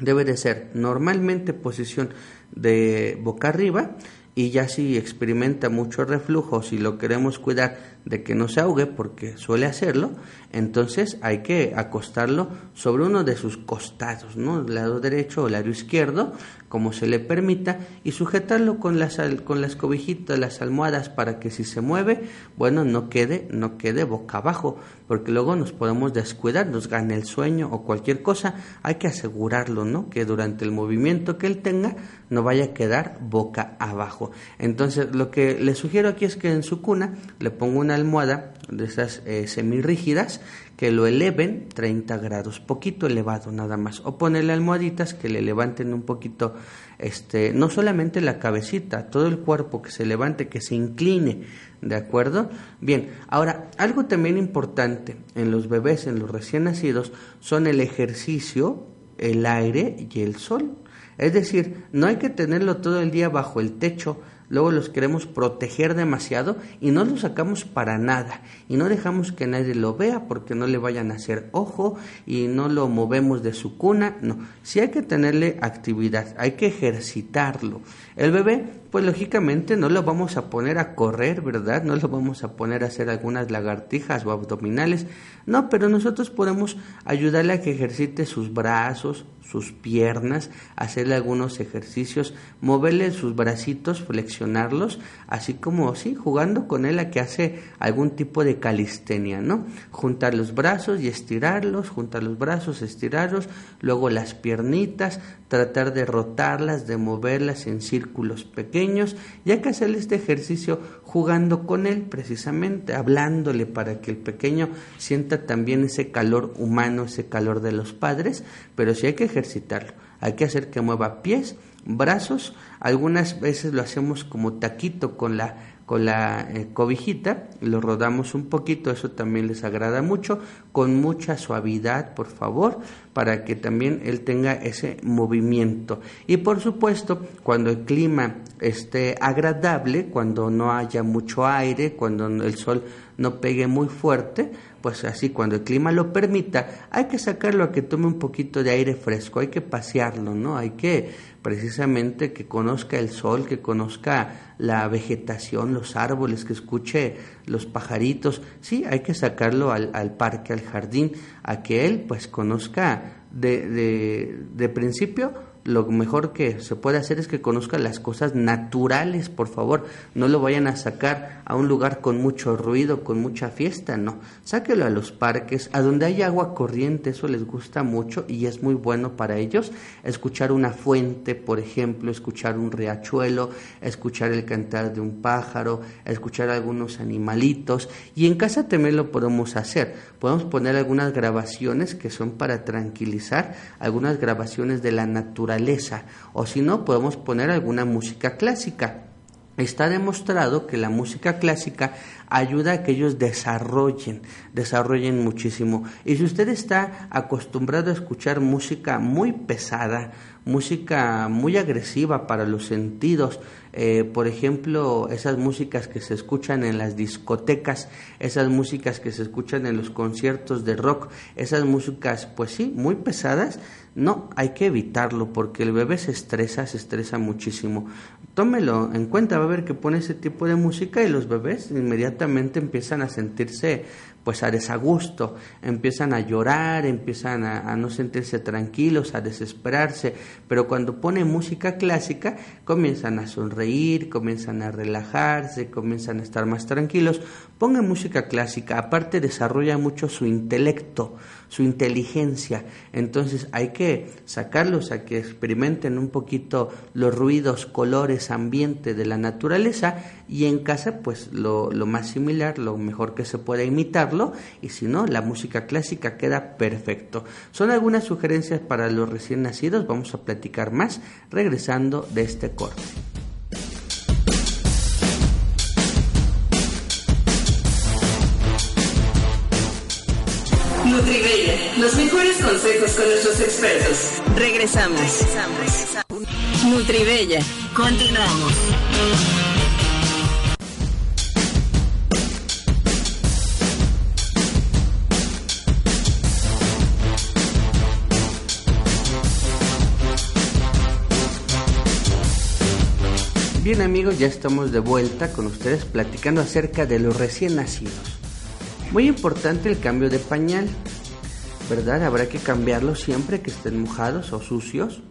debe de ser normalmente posición de boca arriba y ya si experimenta mucho reflujo, si lo queremos cuidar de que no se ahogue, porque suele hacerlo, entonces hay que acostarlo sobre uno de sus costados, ¿no? El lado derecho o el lado izquierdo, como se le permita, y sujetarlo con las, con las cobijitas, las almohadas, para que si se mueve, bueno, no quede, no quede boca abajo, porque luego nos podemos descuidar, nos gane el sueño o cualquier cosa, hay que asegurarlo, ¿no? Que durante el movimiento que él tenga, no vaya a quedar boca abajo. Entonces, lo que le sugiero aquí es que en su cuna le ponga una almohada de esas eh, semirrígidas que lo eleven 30 grados, poquito elevado nada más, o ponerle almohaditas que le levanten un poquito, este, no solamente la cabecita, todo el cuerpo que se levante, que se incline, ¿de acuerdo? Bien, ahora, algo también importante en los bebés, en los recién nacidos, son el ejercicio, el aire y el sol. Es decir, no hay que tenerlo todo el día bajo el techo, luego los queremos proteger demasiado y no los sacamos para nada y no dejamos que nadie lo vea porque no le vayan a hacer ojo y no lo movemos de su cuna, no, sí hay que tenerle actividad, hay que ejercitarlo. El bebé, pues lógicamente no lo vamos a poner a correr, ¿verdad? No lo vamos a poner a hacer algunas lagartijas o abdominales, no, pero nosotros podemos ayudarle a que ejercite sus brazos, sus piernas, hacerle algunos ejercicios, moverle sus bracitos, flexionarlos, así como sí, jugando con él a que hace algún tipo de calistenia, ¿no? Juntar los brazos y estirarlos, juntar los brazos, estirarlos, luego las piernitas, tratar de rotarlas, de moverlas en círculos pequeños, y hay que hacerle este ejercicio jugando con él, precisamente, hablándole para que el pequeño sienta también ese calor humano, ese calor de los padres, pero sí hay que ejercitarlo, hay que hacer que mueva pies, brazos, algunas veces lo hacemos como taquito con la con la eh, cobijita, lo rodamos un poquito, eso también les agrada mucho, con mucha suavidad, por favor, para que también él tenga ese movimiento. Y por supuesto, cuando el clima esté agradable, cuando no haya mucho aire, cuando el sol no pegue muy fuerte, pues así cuando el clima lo permita, hay que sacarlo a que tome un poquito de aire fresco, hay que pasearlo, ¿no? Hay que precisamente que conozca el sol, que conozca la vegetación, los árboles, que escuche los pajaritos. Sí, hay que sacarlo al, al parque, al jardín, a que él pues conozca de, de, de principio lo mejor que se puede hacer es que conozca las cosas naturales, por favor. No lo vayan a sacar a un lugar con mucho ruido, con mucha fiesta, no. Sáquelo a los parques, a donde hay agua corriente, eso les gusta mucho y es muy bueno para ellos. Escuchar una fuente, por ejemplo, escuchar un riachuelo, escuchar el cantar de un pájaro, escuchar algunos animalitos. Y en casa también lo podemos hacer. Podemos poner algunas grabaciones que son para tranquilizar, algunas grabaciones de la naturaleza o si no podemos poner alguna música clásica. Está demostrado que la música clásica ayuda a que ellos desarrollen, desarrollen muchísimo. Y si usted está acostumbrado a escuchar música muy pesada, música muy agresiva para los sentidos, eh, por ejemplo, esas músicas que se escuchan en las discotecas, esas músicas que se escuchan en los conciertos de rock, esas músicas, pues sí, muy pesadas, no, hay que evitarlo porque el bebé se estresa, se estresa muchísimo. Tómelo en cuenta, va a ver que pone ese tipo de música y los bebés inmediatamente empiezan a sentirse pues a desagusto, empiezan a llorar, empiezan a, no sentirse tranquilos, a desesperarse, pero cuando pone música clásica comienzan a sonreír, comienzan a relajarse, comienzan a estar más tranquilos. Ponga música clásica, aparte desarrolla mucho su intelecto, su inteligencia, entonces hay que sacarlos a que experimenten un poquito los ruidos, colores, ambiente de la naturaleza y en casa pues lo, lo más similar, lo mejor que se pueda imitarlo y si no, la música clásica queda perfecto. Son algunas sugerencias para los recién nacidos, vamos a platicar más regresando de este corte.
Los mejores consejos con nuestros expertos. Regresamos. Regresamos. Nutribella, continuamos.
Bien amigos, ya estamos de vuelta con ustedes platicando acerca de los recién nacidos. Muy importante el cambio de pañal, ¿verdad? Habrá que cambiarlo siempre que estén mojados o sucios.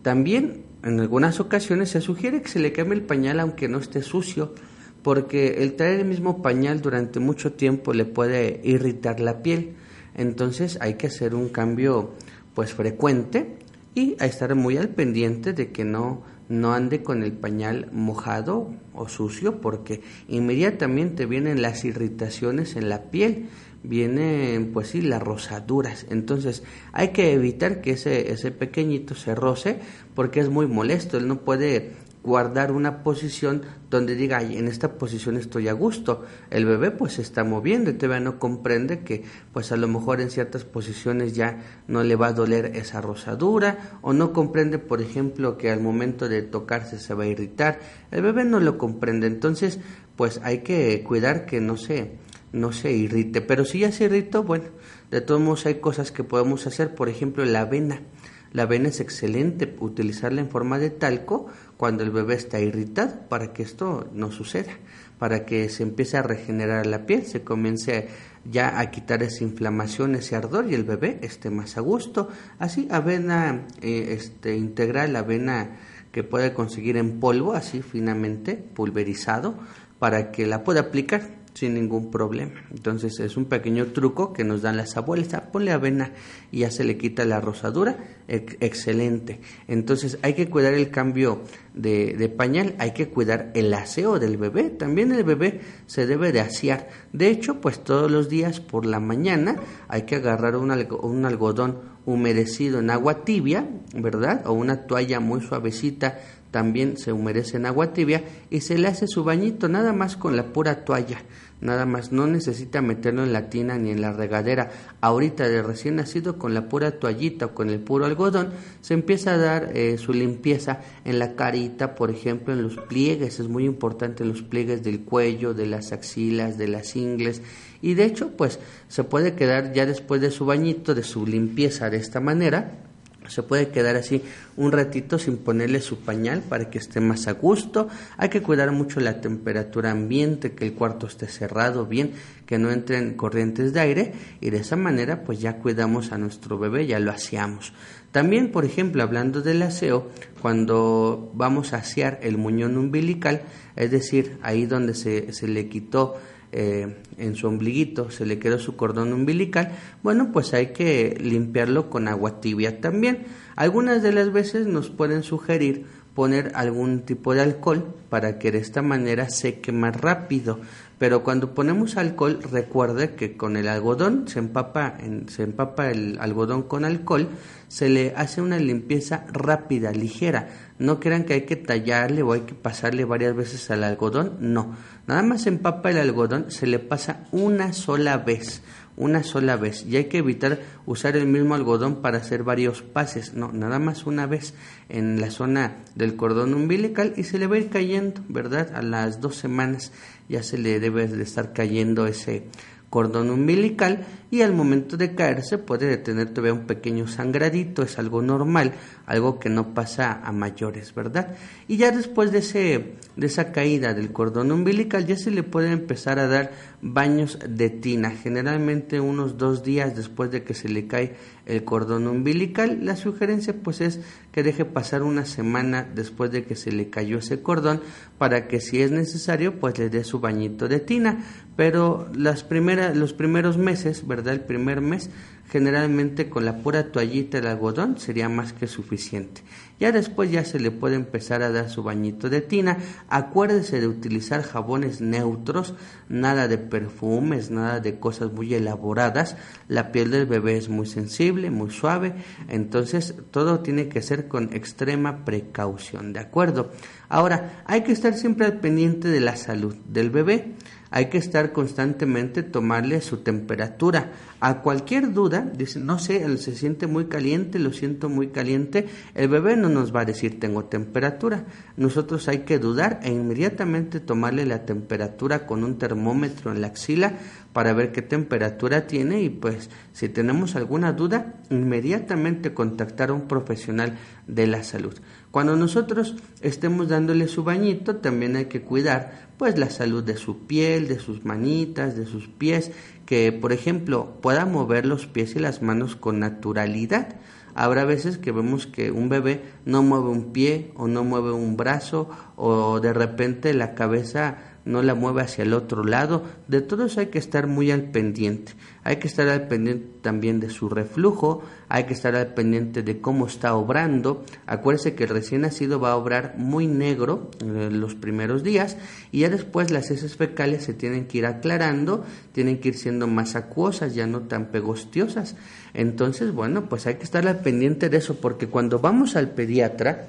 También en algunas ocasiones se sugiere que se le cambie el pañal aunque no esté sucio, porque el traer el mismo pañal durante mucho tiempo le puede irritar la piel. Entonces hay que hacer un cambio pues frecuente y a estar muy al pendiente de que no no ande con el pañal mojado o sucio porque inmediatamente vienen las irritaciones en la piel, vienen pues sí las rosaduras. Entonces hay que evitar que ese, ese pequeñito se roce porque es muy molesto, él no puede guardar una posición donde diga, en esta posición estoy a gusto. El bebé pues se está moviendo y todavía no comprende que pues a lo mejor en ciertas posiciones ya no le va a doler esa rosadura o no comprende, por ejemplo, que al momento de tocarse se va a irritar. El bebé no lo comprende, entonces pues hay que cuidar que no se no se irrite, pero si ya se irritó, bueno, de todos modos hay cosas que podemos hacer, por ejemplo, la avena. La avena es excelente utilizarla en forma de talco cuando el bebé está irritado para que esto no suceda, para que se empiece a regenerar la piel, se comience ya a quitar esa inflamación, ese ardor y el bebé esté más a gusto. Así, avena eh, este, integral, avena que puede conseguir en polvo, así finamente pulverizado, para que la pueda aplicar sin ningún problema. Entonces es un pequeño truco que nos dan las abuelas. Ah, ponle avena y ya se le quita la rosadura. excelente. Entonces hay que cuidar el cambio de, pañal, hay que cuidar el aseo del bebé. También el bebé se debe de asear. De hecho, pues todos los días por la mañana hay que agarrar un, un algodón humedecido en agua tibia, ¿verdad? O una toalla muy suavecita también se humedece en agua tibia y se le hace su bañito nada más con la pura toalla, nada más, no necesita meterlo en la tina ni en la regadera. Ahorita de recién nacido con la pura toallita o con el puro algodón se empieza a dar eh, su limpieza en la carita, por ejemplo, en los pliegues, es muy importante en los pliegues del cuello, de las axilas, de las ingles y de hecho pues se puede quedar ya después de su bañito, de su limpieza de esta manera, se puede quedar así un ratito sin ponerle su pañal para que esté más a gusto. Hay que cuidar mucho la temperatura ambiente, que el cuarto esté cerrado bien, que no entren corrientes de aire y de esa manera pues ya cuidamos a nuestro bebé, ya lo aseamos. También, por ejemplo, hablando del aseo, cuando vamos a asear el muñón umbilical, es decir, ahí donde se, se le quitó eh, en su ombliguito se le quedó su cordón umbilical, bueno, pues hay que limpiarlo con agua tibia también. Algunas de las veces nos pueden sugerir poner algún tipo de alcohol para que de esta manera seque más rápido, pero cuando ponemos alcohol, recuerde que con el algodón se empapa, se empapa el algodón con alcohol, se le hace una limpieza rápida, ligera. No crean que hay que tallarle o hay que pasarle varias veces al algodón, no. Nada más se empapa el algodón, se le pasa una sola vez una sola vez y hay que evitar usar el mismo algodón para hacer varios pases, no, nada más una vez en la zona del cordón umbilical y se le va a ir cayendo, ¿verdad? A las dos semanas ya se le debe de estar cayendo ese cordón umbilical y al momento de caerse puede detener todavía un pequeño sangradito, es algo normal, algo que no pasa a mayores, ¿verdad? Y ya después de, ese, de esa caída del cordón umbilical ya se le puede empezar a dar baños de tina, generalmente unos dos días después de que se le cae el cordón umbilical. La sugerencia pues es que deje pasar una semana después de que se le cayó ese cordón para que si es necesario pues le dé su bañito de tina, pero las primeras, los primeros meses, ¿verdad? El primer mes generalmente con la pura toallita de algodón sería más que suficiente. Ya después ya se le puede empezar a dar su bañito de tina. Acuérdese de utilizar jabones neutros, nada de perfumes, nada de cosas muy elaboradas. La piel del bebé es muy sensible, muy suave, entonces todo tiene que ser con extrema precaución, ¿de acuerdo? Ahora, hay que estar siempre al pendiente de la salud del bebé hay que estar constantemente tomarle su temperatura. A cualquier duda, dice, no sé, él se siente muy caliente, lo siento muy caliente, el bebé no nos va a decir tengo temperatura. Nosotros hay que dudar e inmediatamente tomarle la temperatura con un termómetro en la axila para ver qué temperatura tiene y pues si tenemos alguna duda, inmediatamente contactar a un profesional de la salud. Cuando nosotros estemos dándole su bañito, también hay que cuidar pues la salud de su piel, de sus manitas, de sus pies, que por ejemplo pueda mover los pies y las manos con naturalidad. Habrá veces que vemos que un bebé no mueve un pie o no mueve un brazo o de repente la cabeza no la mueve hacia el otro lado. De todo eso hay que estar muy al pendiente. Hay que estar al pendiente también de su reflujo, hay que estar al pendiente de cómo está obrando. Acuérdese que el recién nacido va a obrar muy negro en los primeros días y ya después las heces fecales se tienen que ir aclarando, tienen que ir siendo más acuosas, ya no tan pegostiosas. Entonces, bueno, pues hay que estar al pendiente de eso porque cuando vamos al pediatra,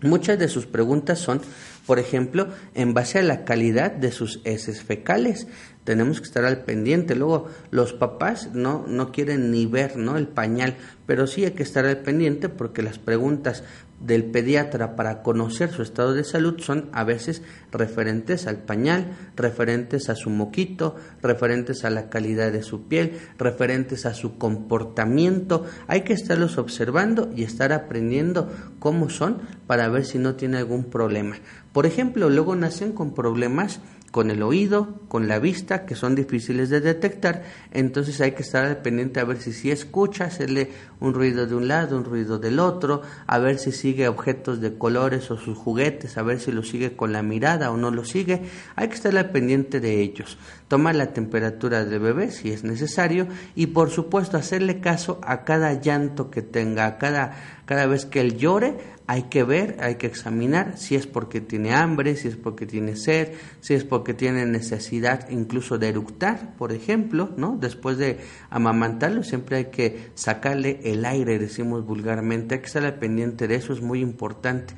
muchas de sus preguntas son por ejemplo, en base a la calidad de sus heces fecales. Tenemos que estar al pendiente. Luego, los papás no, no quieren ni ver ¿no? el pañal, pero sí hay que estar al pendiente porque las preguntas del pediatra para conocer su estado de salud son a veces referentes al pañal, referentes a su moquito, referentes a la calidad de su piel, referentes a su comportamiento. Hay que estarlos observando y estar aprendiendo cómo son para ver si no tiene algún problema. Por ejemplo, luego nacen con problemas con el oído, con la vista, que son difíciles de detectar, entonces hay que estar pendiente a ver si sí escucha, hacerle un ruido de un lado, un ruido del otro, a ver si sigue objetos de colores o sus juguetes, a ver si lo sigue con la mirada o no lo sigue, hay que estar pendiente de ellos, tomar la temperatura del bebé si es necesario y por supuesto hacerle caso a cada llanto que tenga, a cada, cada vez que él llore, hay que ver, hay que examinar si es porque tiene hambre, si es porque tiene sed, si es porque tiene necesidad incluso de eructar, por ejemplo, ¿no? Después de amamantarlo siempre hay que sacarle el aire, decimos vulgarmente, hay que estar pendiente de eso, es muy importante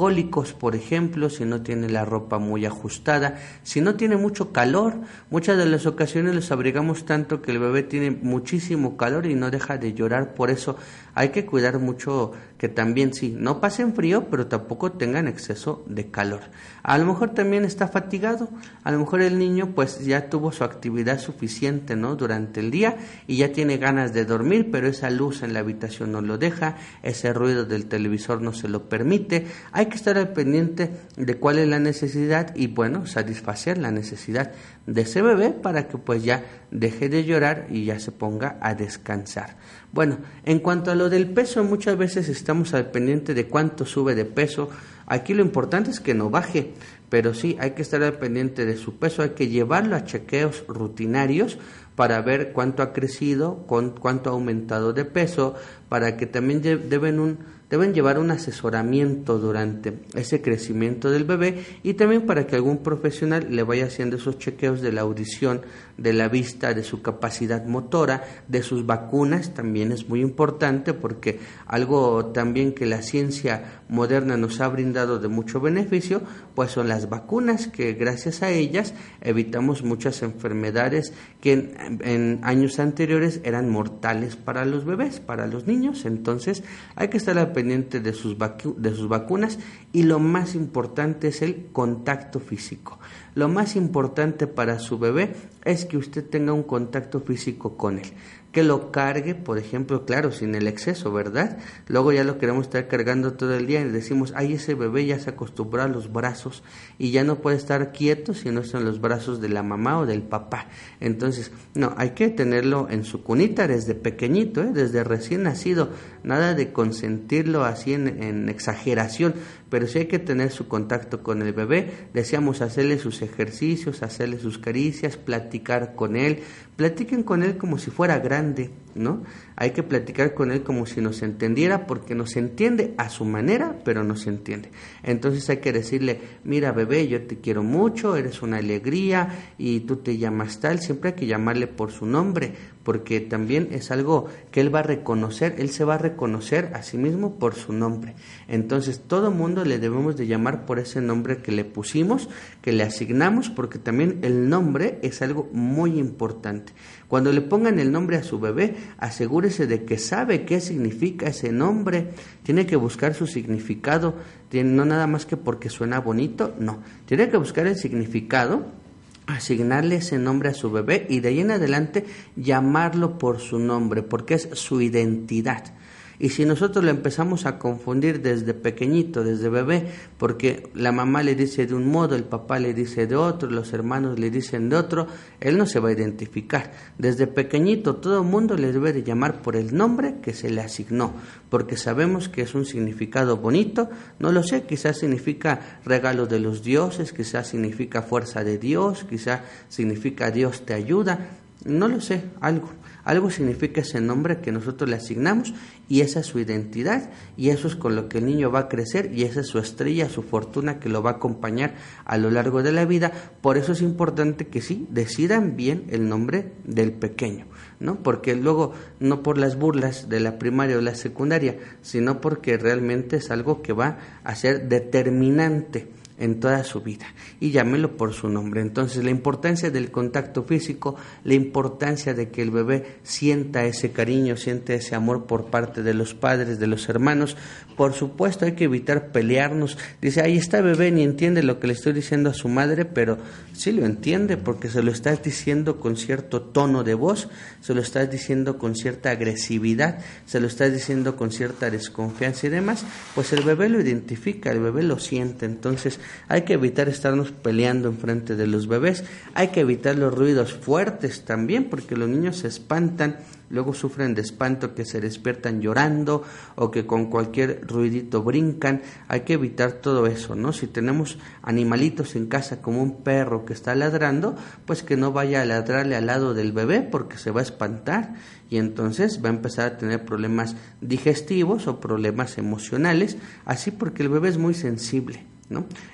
cólicos, por ejemplo, si no tiene la ropa muy ajustada, si no tiene mucho calor, muchas de las ocasiones los abrigamos tanto que el bebé tiene muchísimo calor y no deja de llorar, por eso hay que cuidar mucho que también sí, no pasen frío, pero tampoco tengan exceso de calor. A lo mejor también está fatigado, a lo mejor el niño pues ya tuvo su actividad suficiente, ¿no? Durante el día y ya tiene ganas de dormir, pero esa luz en la habitación no lo deja, ese ruido del televisor no se lo permite. Hay que estar al pendiente de cuál es la necesidad y bueno, satisfacer la necesidad de ese bebé para que pues ya deje de llorar y ya se ponga a descansar. Bueno, en cuanto a lo del peso, muchas veces estamos al pendiente de cuánto sube de peso. Aquí lo importante es que no baje, pero sí hay que estar al pendiente de su peso, hay que llevarlo a chequeos rutinarios para ver cuánto ha crecido, cuánto ha aumentado de peso, para que también deben un deben llevar un asesoramiento durante ese crecimiento del bebé y también para que algún profesional le vaya haciendo esos chequeos de la audición, de la vista, de su capacidad motora, de sus vacunas, también es muy importante porque algo también que la ciencia moderna nos ha brindado de mucho beneficio, pues son las vacunas que gracias a ellas evitamos muchas enfermedades que en, años anteriores eran mortales para los bebés, para los niños, entonces hay que estar al pendiente de sus, de sus vacunas y lo más importante es el contacto físico. Lo más importante para su bebé es que usted tenga un contacto físico con él que lo cargue, por ejemplo, claro, sin el exceso, ¿verdad? Luego ya lo queremos estar cargando todo el día y decimos, ay, ese bebé ya se acostumbró a los brazos y ya no puede estar quieto si no está en los brazos de la mamá o del papá. Entonces, no, hay que tenerlo en su cunita desde pequeñito, ¿eh? desde recién nacido, nada de consentirlo así en, en exageración, pero sí hay que tener su contacto con el bebé, deseamos hacerle sus ejercicios, hacerle sus caricias, platicar con él, platiquen con él como si fuera grande, ¿no? Hay que platicar con él como si nos entendiera, porque nos entiende a su manera, pero nos entiende. Entonces hay que decirle, mira bebé, yo te quiero mucho, eres una alegría y tú te llamas tal, siempre hay que llamarle por su nombre, porque también es algo que él va a reconocer, él se va a reconocer a sí mismo por su nombre. Entonces todo mundo le debemos de llamar por ese nombre que le pusimos, que le asignamos, porque también el nombre es algo muy importante. Cuando le pongan el nombre a su bebé, asegúrese de que sabe qué significa ese nombre, tiene que buscar su significado, no nada más que porque suena bonito, no, tiene que buscar el significado asignarle ese nombre a su bebé y de ahí en adelante llamarlo por su nombre, porque es su identidad. Y si nosotros lo empezamos a confundir desde pequeñito, desde bebé, porque la mamá le dice de un modo, el papá le dice de otro, los hermanos le dicen de otro, él no se va a identificar. Desde pequeñito todo el mundo le debe de llamar por el nombre que se le asignó, porque sabemos que es un significado bonito, no lo sé, quizás significa regalo de los dioses, quizás significa fuerza de Dios, quizás significa Dios te ayuda, no lo sé, algo. Algo significa ese nombre que nosotros le asignamos y esa es su identidad y eso es con lo que el niño va a crecer y esa es su estrella, su fortuna que lo va a acompañar a lo largo de la vida. Por eso es importante que sí, decidan bien el nombre del pequeño, ¿no? Porque luego no por las burlas de la primaria o la secundaria, sino porque realmente es algo que va a ser determinante en toda su vida y llámelo por su nombre. Entonces la importancia del contacto físico, la importancia de que el bebé sienta ese cariño, siente ese amor por parte de los padres, de los hermanos. Por supuesto hay que evitar pelearnos. Dice, ahí está bebé, ni entiende lo que le estoy diciendo a su madre, pero sí lo entiende porque se lo estás diciendo con cierto tono de voz, se lo estás diciendo con cierta agresividad, se lo estás diciendo con cierta desconfianza y demás, pues el bebé lo identifica, el bebé lo siente. Entonces hay que evitar estarnos peleando en frente de los bebés, hay que evitar los ruidos fuertes también porque los niños se espantan, luego sufren de espanto que se despiertan llorando o que con cualquier ruidito brincan, hay que evitar todo eso, ¿no? Si tenemos animalitos en casa como un perro que está ladrando, pues que no vaya a ladrarle al lado del bebé porque se va a espantar y entonces va a empezar a tener problemas digestivos o problemas emocionales, así porque el bebé es muy sensible.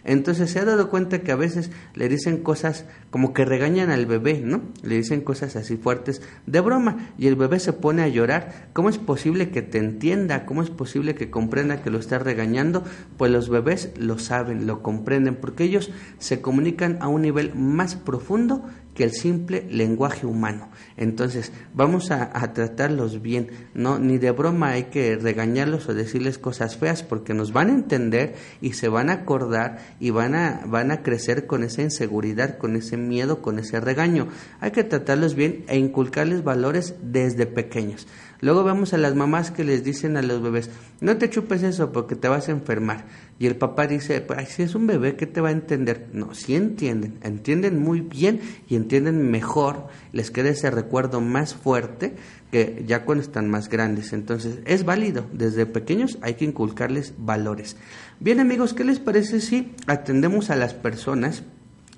Entonces se ha dado cuenta que a veces le dicen cosas como que regañan al bebé, ¿no? Le dicen cosas así fuertes de broma y el bebé se pone a llorar. ¿Cómo es posible que te entienda? ¿Cómo es posible que comprenda que lo está regañando? Pues los bebés lo saben, lo comprenden, porque ellos se comunican a un nivel más profundo que el simple lenguaje humano. Entonces, vamos a, tratarlos bien, no ni de broma hay que regañarlos o decirles cosas feas porque nos van a entender y se van a acordar y van a van a crecer con esa inseguridad, con ese miedo, con ese regaño. Hay que tratarlos bien e inculcarles valores desde pequeños. Luego vemos a las mamás que les dicen a los bebés, no te chupes eso porque te vas a enfermar. Y el papá dice, si es un bebé, ¿qué te va a entender? No, sí entienden, entienden muy bien y entienden mejor, les queda ese recuerdo más fuerte que ya cuando están más grandes. Entonces, es válido, desde pequeños hay que inculcarles valores. Bien amigos, ¿qué les parece si atendemos a las personas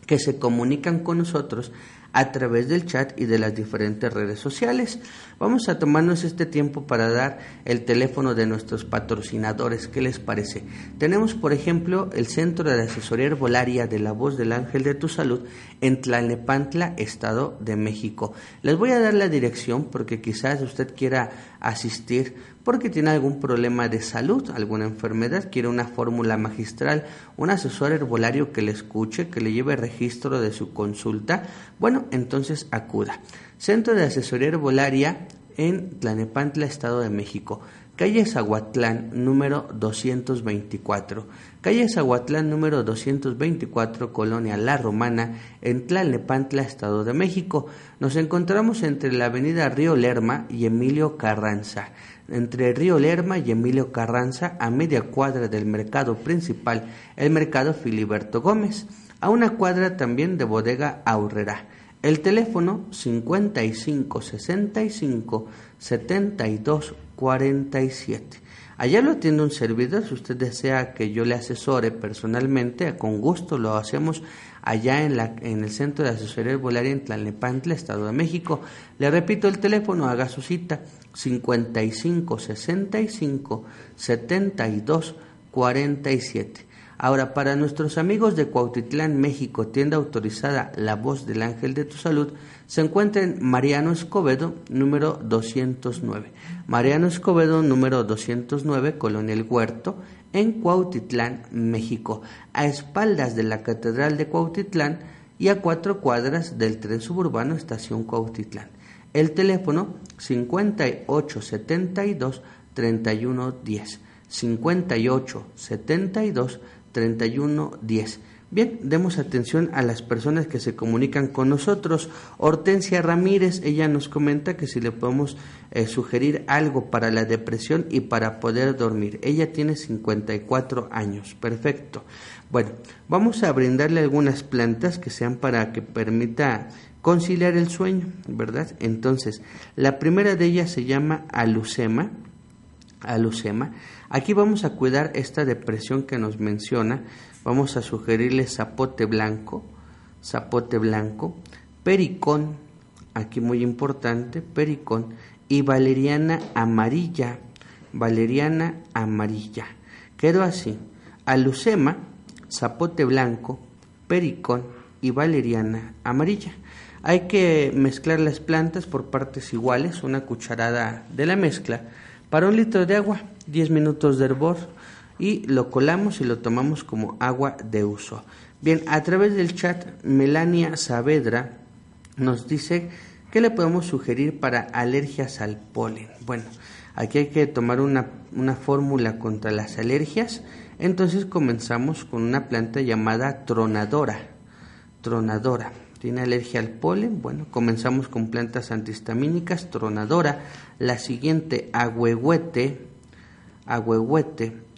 que se comunican con nosotros a través del chat y de las diferentes redes sociales. Vamos a tomarnos este tiempo para dar el teléfono de nuestros patrocinadores. ¿Qué les parece? Tenemos, por ejemplo, el Centro de Asesoría Herbolaria de la Voz del Ángel de tu Salud en Tlalnepantla, Estado de México. Les voy a dar la dirección porque quizás usted quiera asistir porque tiene algún problema de salud, alguna enfermedad, quiere una fórmula magistral, un asesor herbolario que le escuche, que le lleve registro de su consulta, bueno, entonces acuda. Centro de Asesoría Herbolaria en Tlanepantla, Estado de México. Calle Zaguatlán, número 224. Calle Zaguatlán, número 224, Colonia La Romana, en Tlalnepantla, Estado de México. Nos encontramos entre la avenida Río Lerma y Emilio Carranza entre Río Lerma y Emilio Carranza, a media cuadra del mercado principal, el mercado Filiberto Gómez, a una cuadra también de bodega Aurrera. El teléfono 5565 72 47. Allá lo atiende un servidor, si usted desea que yo le asesore personalmente, con gusto lo hacemos allá en, la, en el Centro de Asesoría Herbolaria en Tlalnepantla, Estado de México. Le repito el teléfono, haga su cita 55 65 72 47. Ahora, para nuestros amigos de Cuautitlán, México, tienda autorizada La Voz del Ángel de tu Salud, se encuentra en Mariano Escobedo, número 209. Mariano Escobedo, número 209, Colonia El Huerto, en Cuautitlán, México, a espaldas de la Catedral de Cuautitlán y a cuatro cuadras del tren suburbano Estación Cuautitlán. El teléfono 5872 3110. 5872 3110. Bien, demos atención a las personas que se comunican con nosotros. Hortensia Ramírez, ella nos comenta que si le podemos eh, sugerir algo para la depresión y para poder dormir. Ella tiene 54 años. Perfecto. Bueno, vamos a brindarle algunas plantas que sean para que permita conciliar el sueño, ¿verdad? Entonces, la primera de ellas se llama alucema. Alucema. Aquí vamos a cuidar esta depresión que nos menciona vamos a sugerirle zapote blanco, zapote blanco, pericón, aquí muy importante, pericón, y valeriana amarilla, valeriana amarilla. Quedó así, alucema, zapote blanco, pericón y valeriana amarilla. Hay que mezclar las plantas por partes iguales, una cucharada de la mezcla, para un litro de agua, 10 minutos de hervor, y lo colamos y lo tomamos como agua de uso. Bien, a través del chat, Melania Saavedra nos dice que le podemos sugerir para alergias al polen. Bueno, aquí hay que tomar una, una fórmula contra las alergias. Entonces comenzamos con una planta llamada tronadora. Tronadora. ¿Tiene alergia al polen? Bueno, comenzamos con plantas antihistamínicas, tronadora. La siguiente, agüehuete. Agüehuete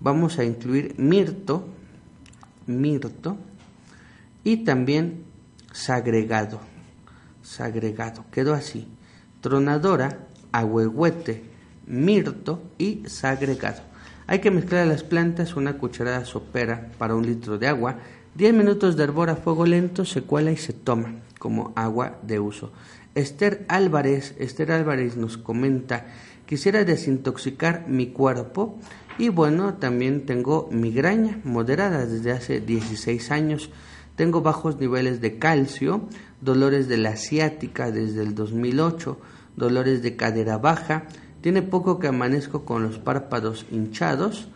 vamos a incluir mirto, mirto y también sagregado, sagregado. Quedó así, tronadora, ahuehuete, mirto y sagregado. Hay que mezclar las plantas una cucharada sopera para un litro de agua. 10 minutos de hervor a fuego lento se cuela y se toma como agua de uso. Esther Álvarez, Esther Álvarez nos comenta, quisiera desintoxicar mi cuerpo y bueno, también tengo migraña moderada desde hace 16 años. Tengo bajos niveles de calcio, dolores de la ciática desde el 2008, dolores de cadera baja. Tiene poco que amanezco con los párpados hinchados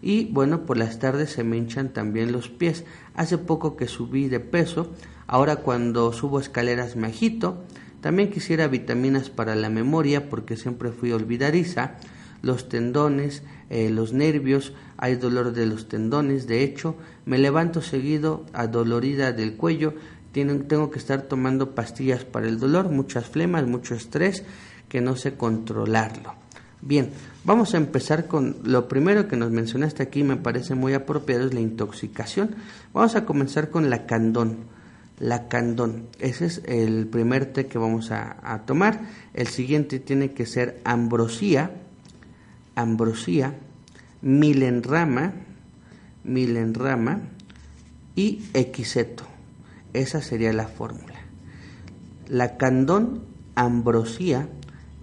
y bueno, por las tardes se me hinchan también los pies. Hace poco que subí de peso, ahora cuando subo escaleras me agito. También quisiera vitaminas para la memoria porque siempre fui olvidadiza los tendones, eh, los nervios, hay dolor de los tendones, de hecho, me levanto seguido adolorida del cuello, tengo que estar tomando pastillas para el dolor, muchas flemas, mucho estrés, que no sé controlarlo. Bien, vamos a empezar con lo primero que nos mencionaste aquí, me parece muy apropiado, es la intoxicación. Vamos a comenzar con la candón. La candón, ese es el primer té que vamos a, tomar. El siguiente tiene que ser ambrosía, ambrosía, milenrama, milenrama y equiseto. Esa sería la fórmula. lacandón, ambrosía,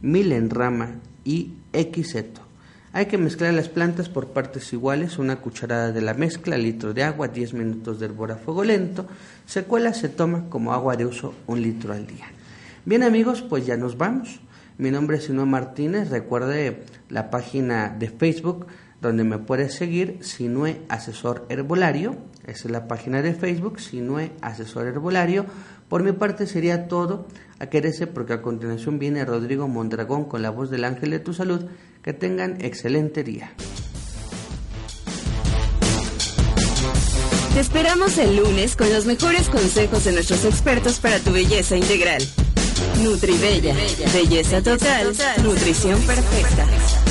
milenrama y equiseto. Hay que mezclar las plantas por partes iguales, una cucharada de la mezcla, litro de agua, 10 minutos de hervor a fuego lento. Se cuela, se toma como agua de uso un litro al día. Bien amigos, pues ya nos vamos. Mi nombre es Sinue Martínez. Recuerde la página de Facebook donde me puedes seguir, Sinue Asesor Herbolario. Esa es la página de Facebook, Sinue Asesor Herbolario. Por mi parte sería todo. A quererse porque a continuación viene Rodrigo Mondragón con la voz del ángel de tu salud. Que tengan excelente día.
Te esperamos el lunes con los mejores consejos de nuestros expertos para tu belleza integral. Nutribella, belleza total, nutrición perfecta.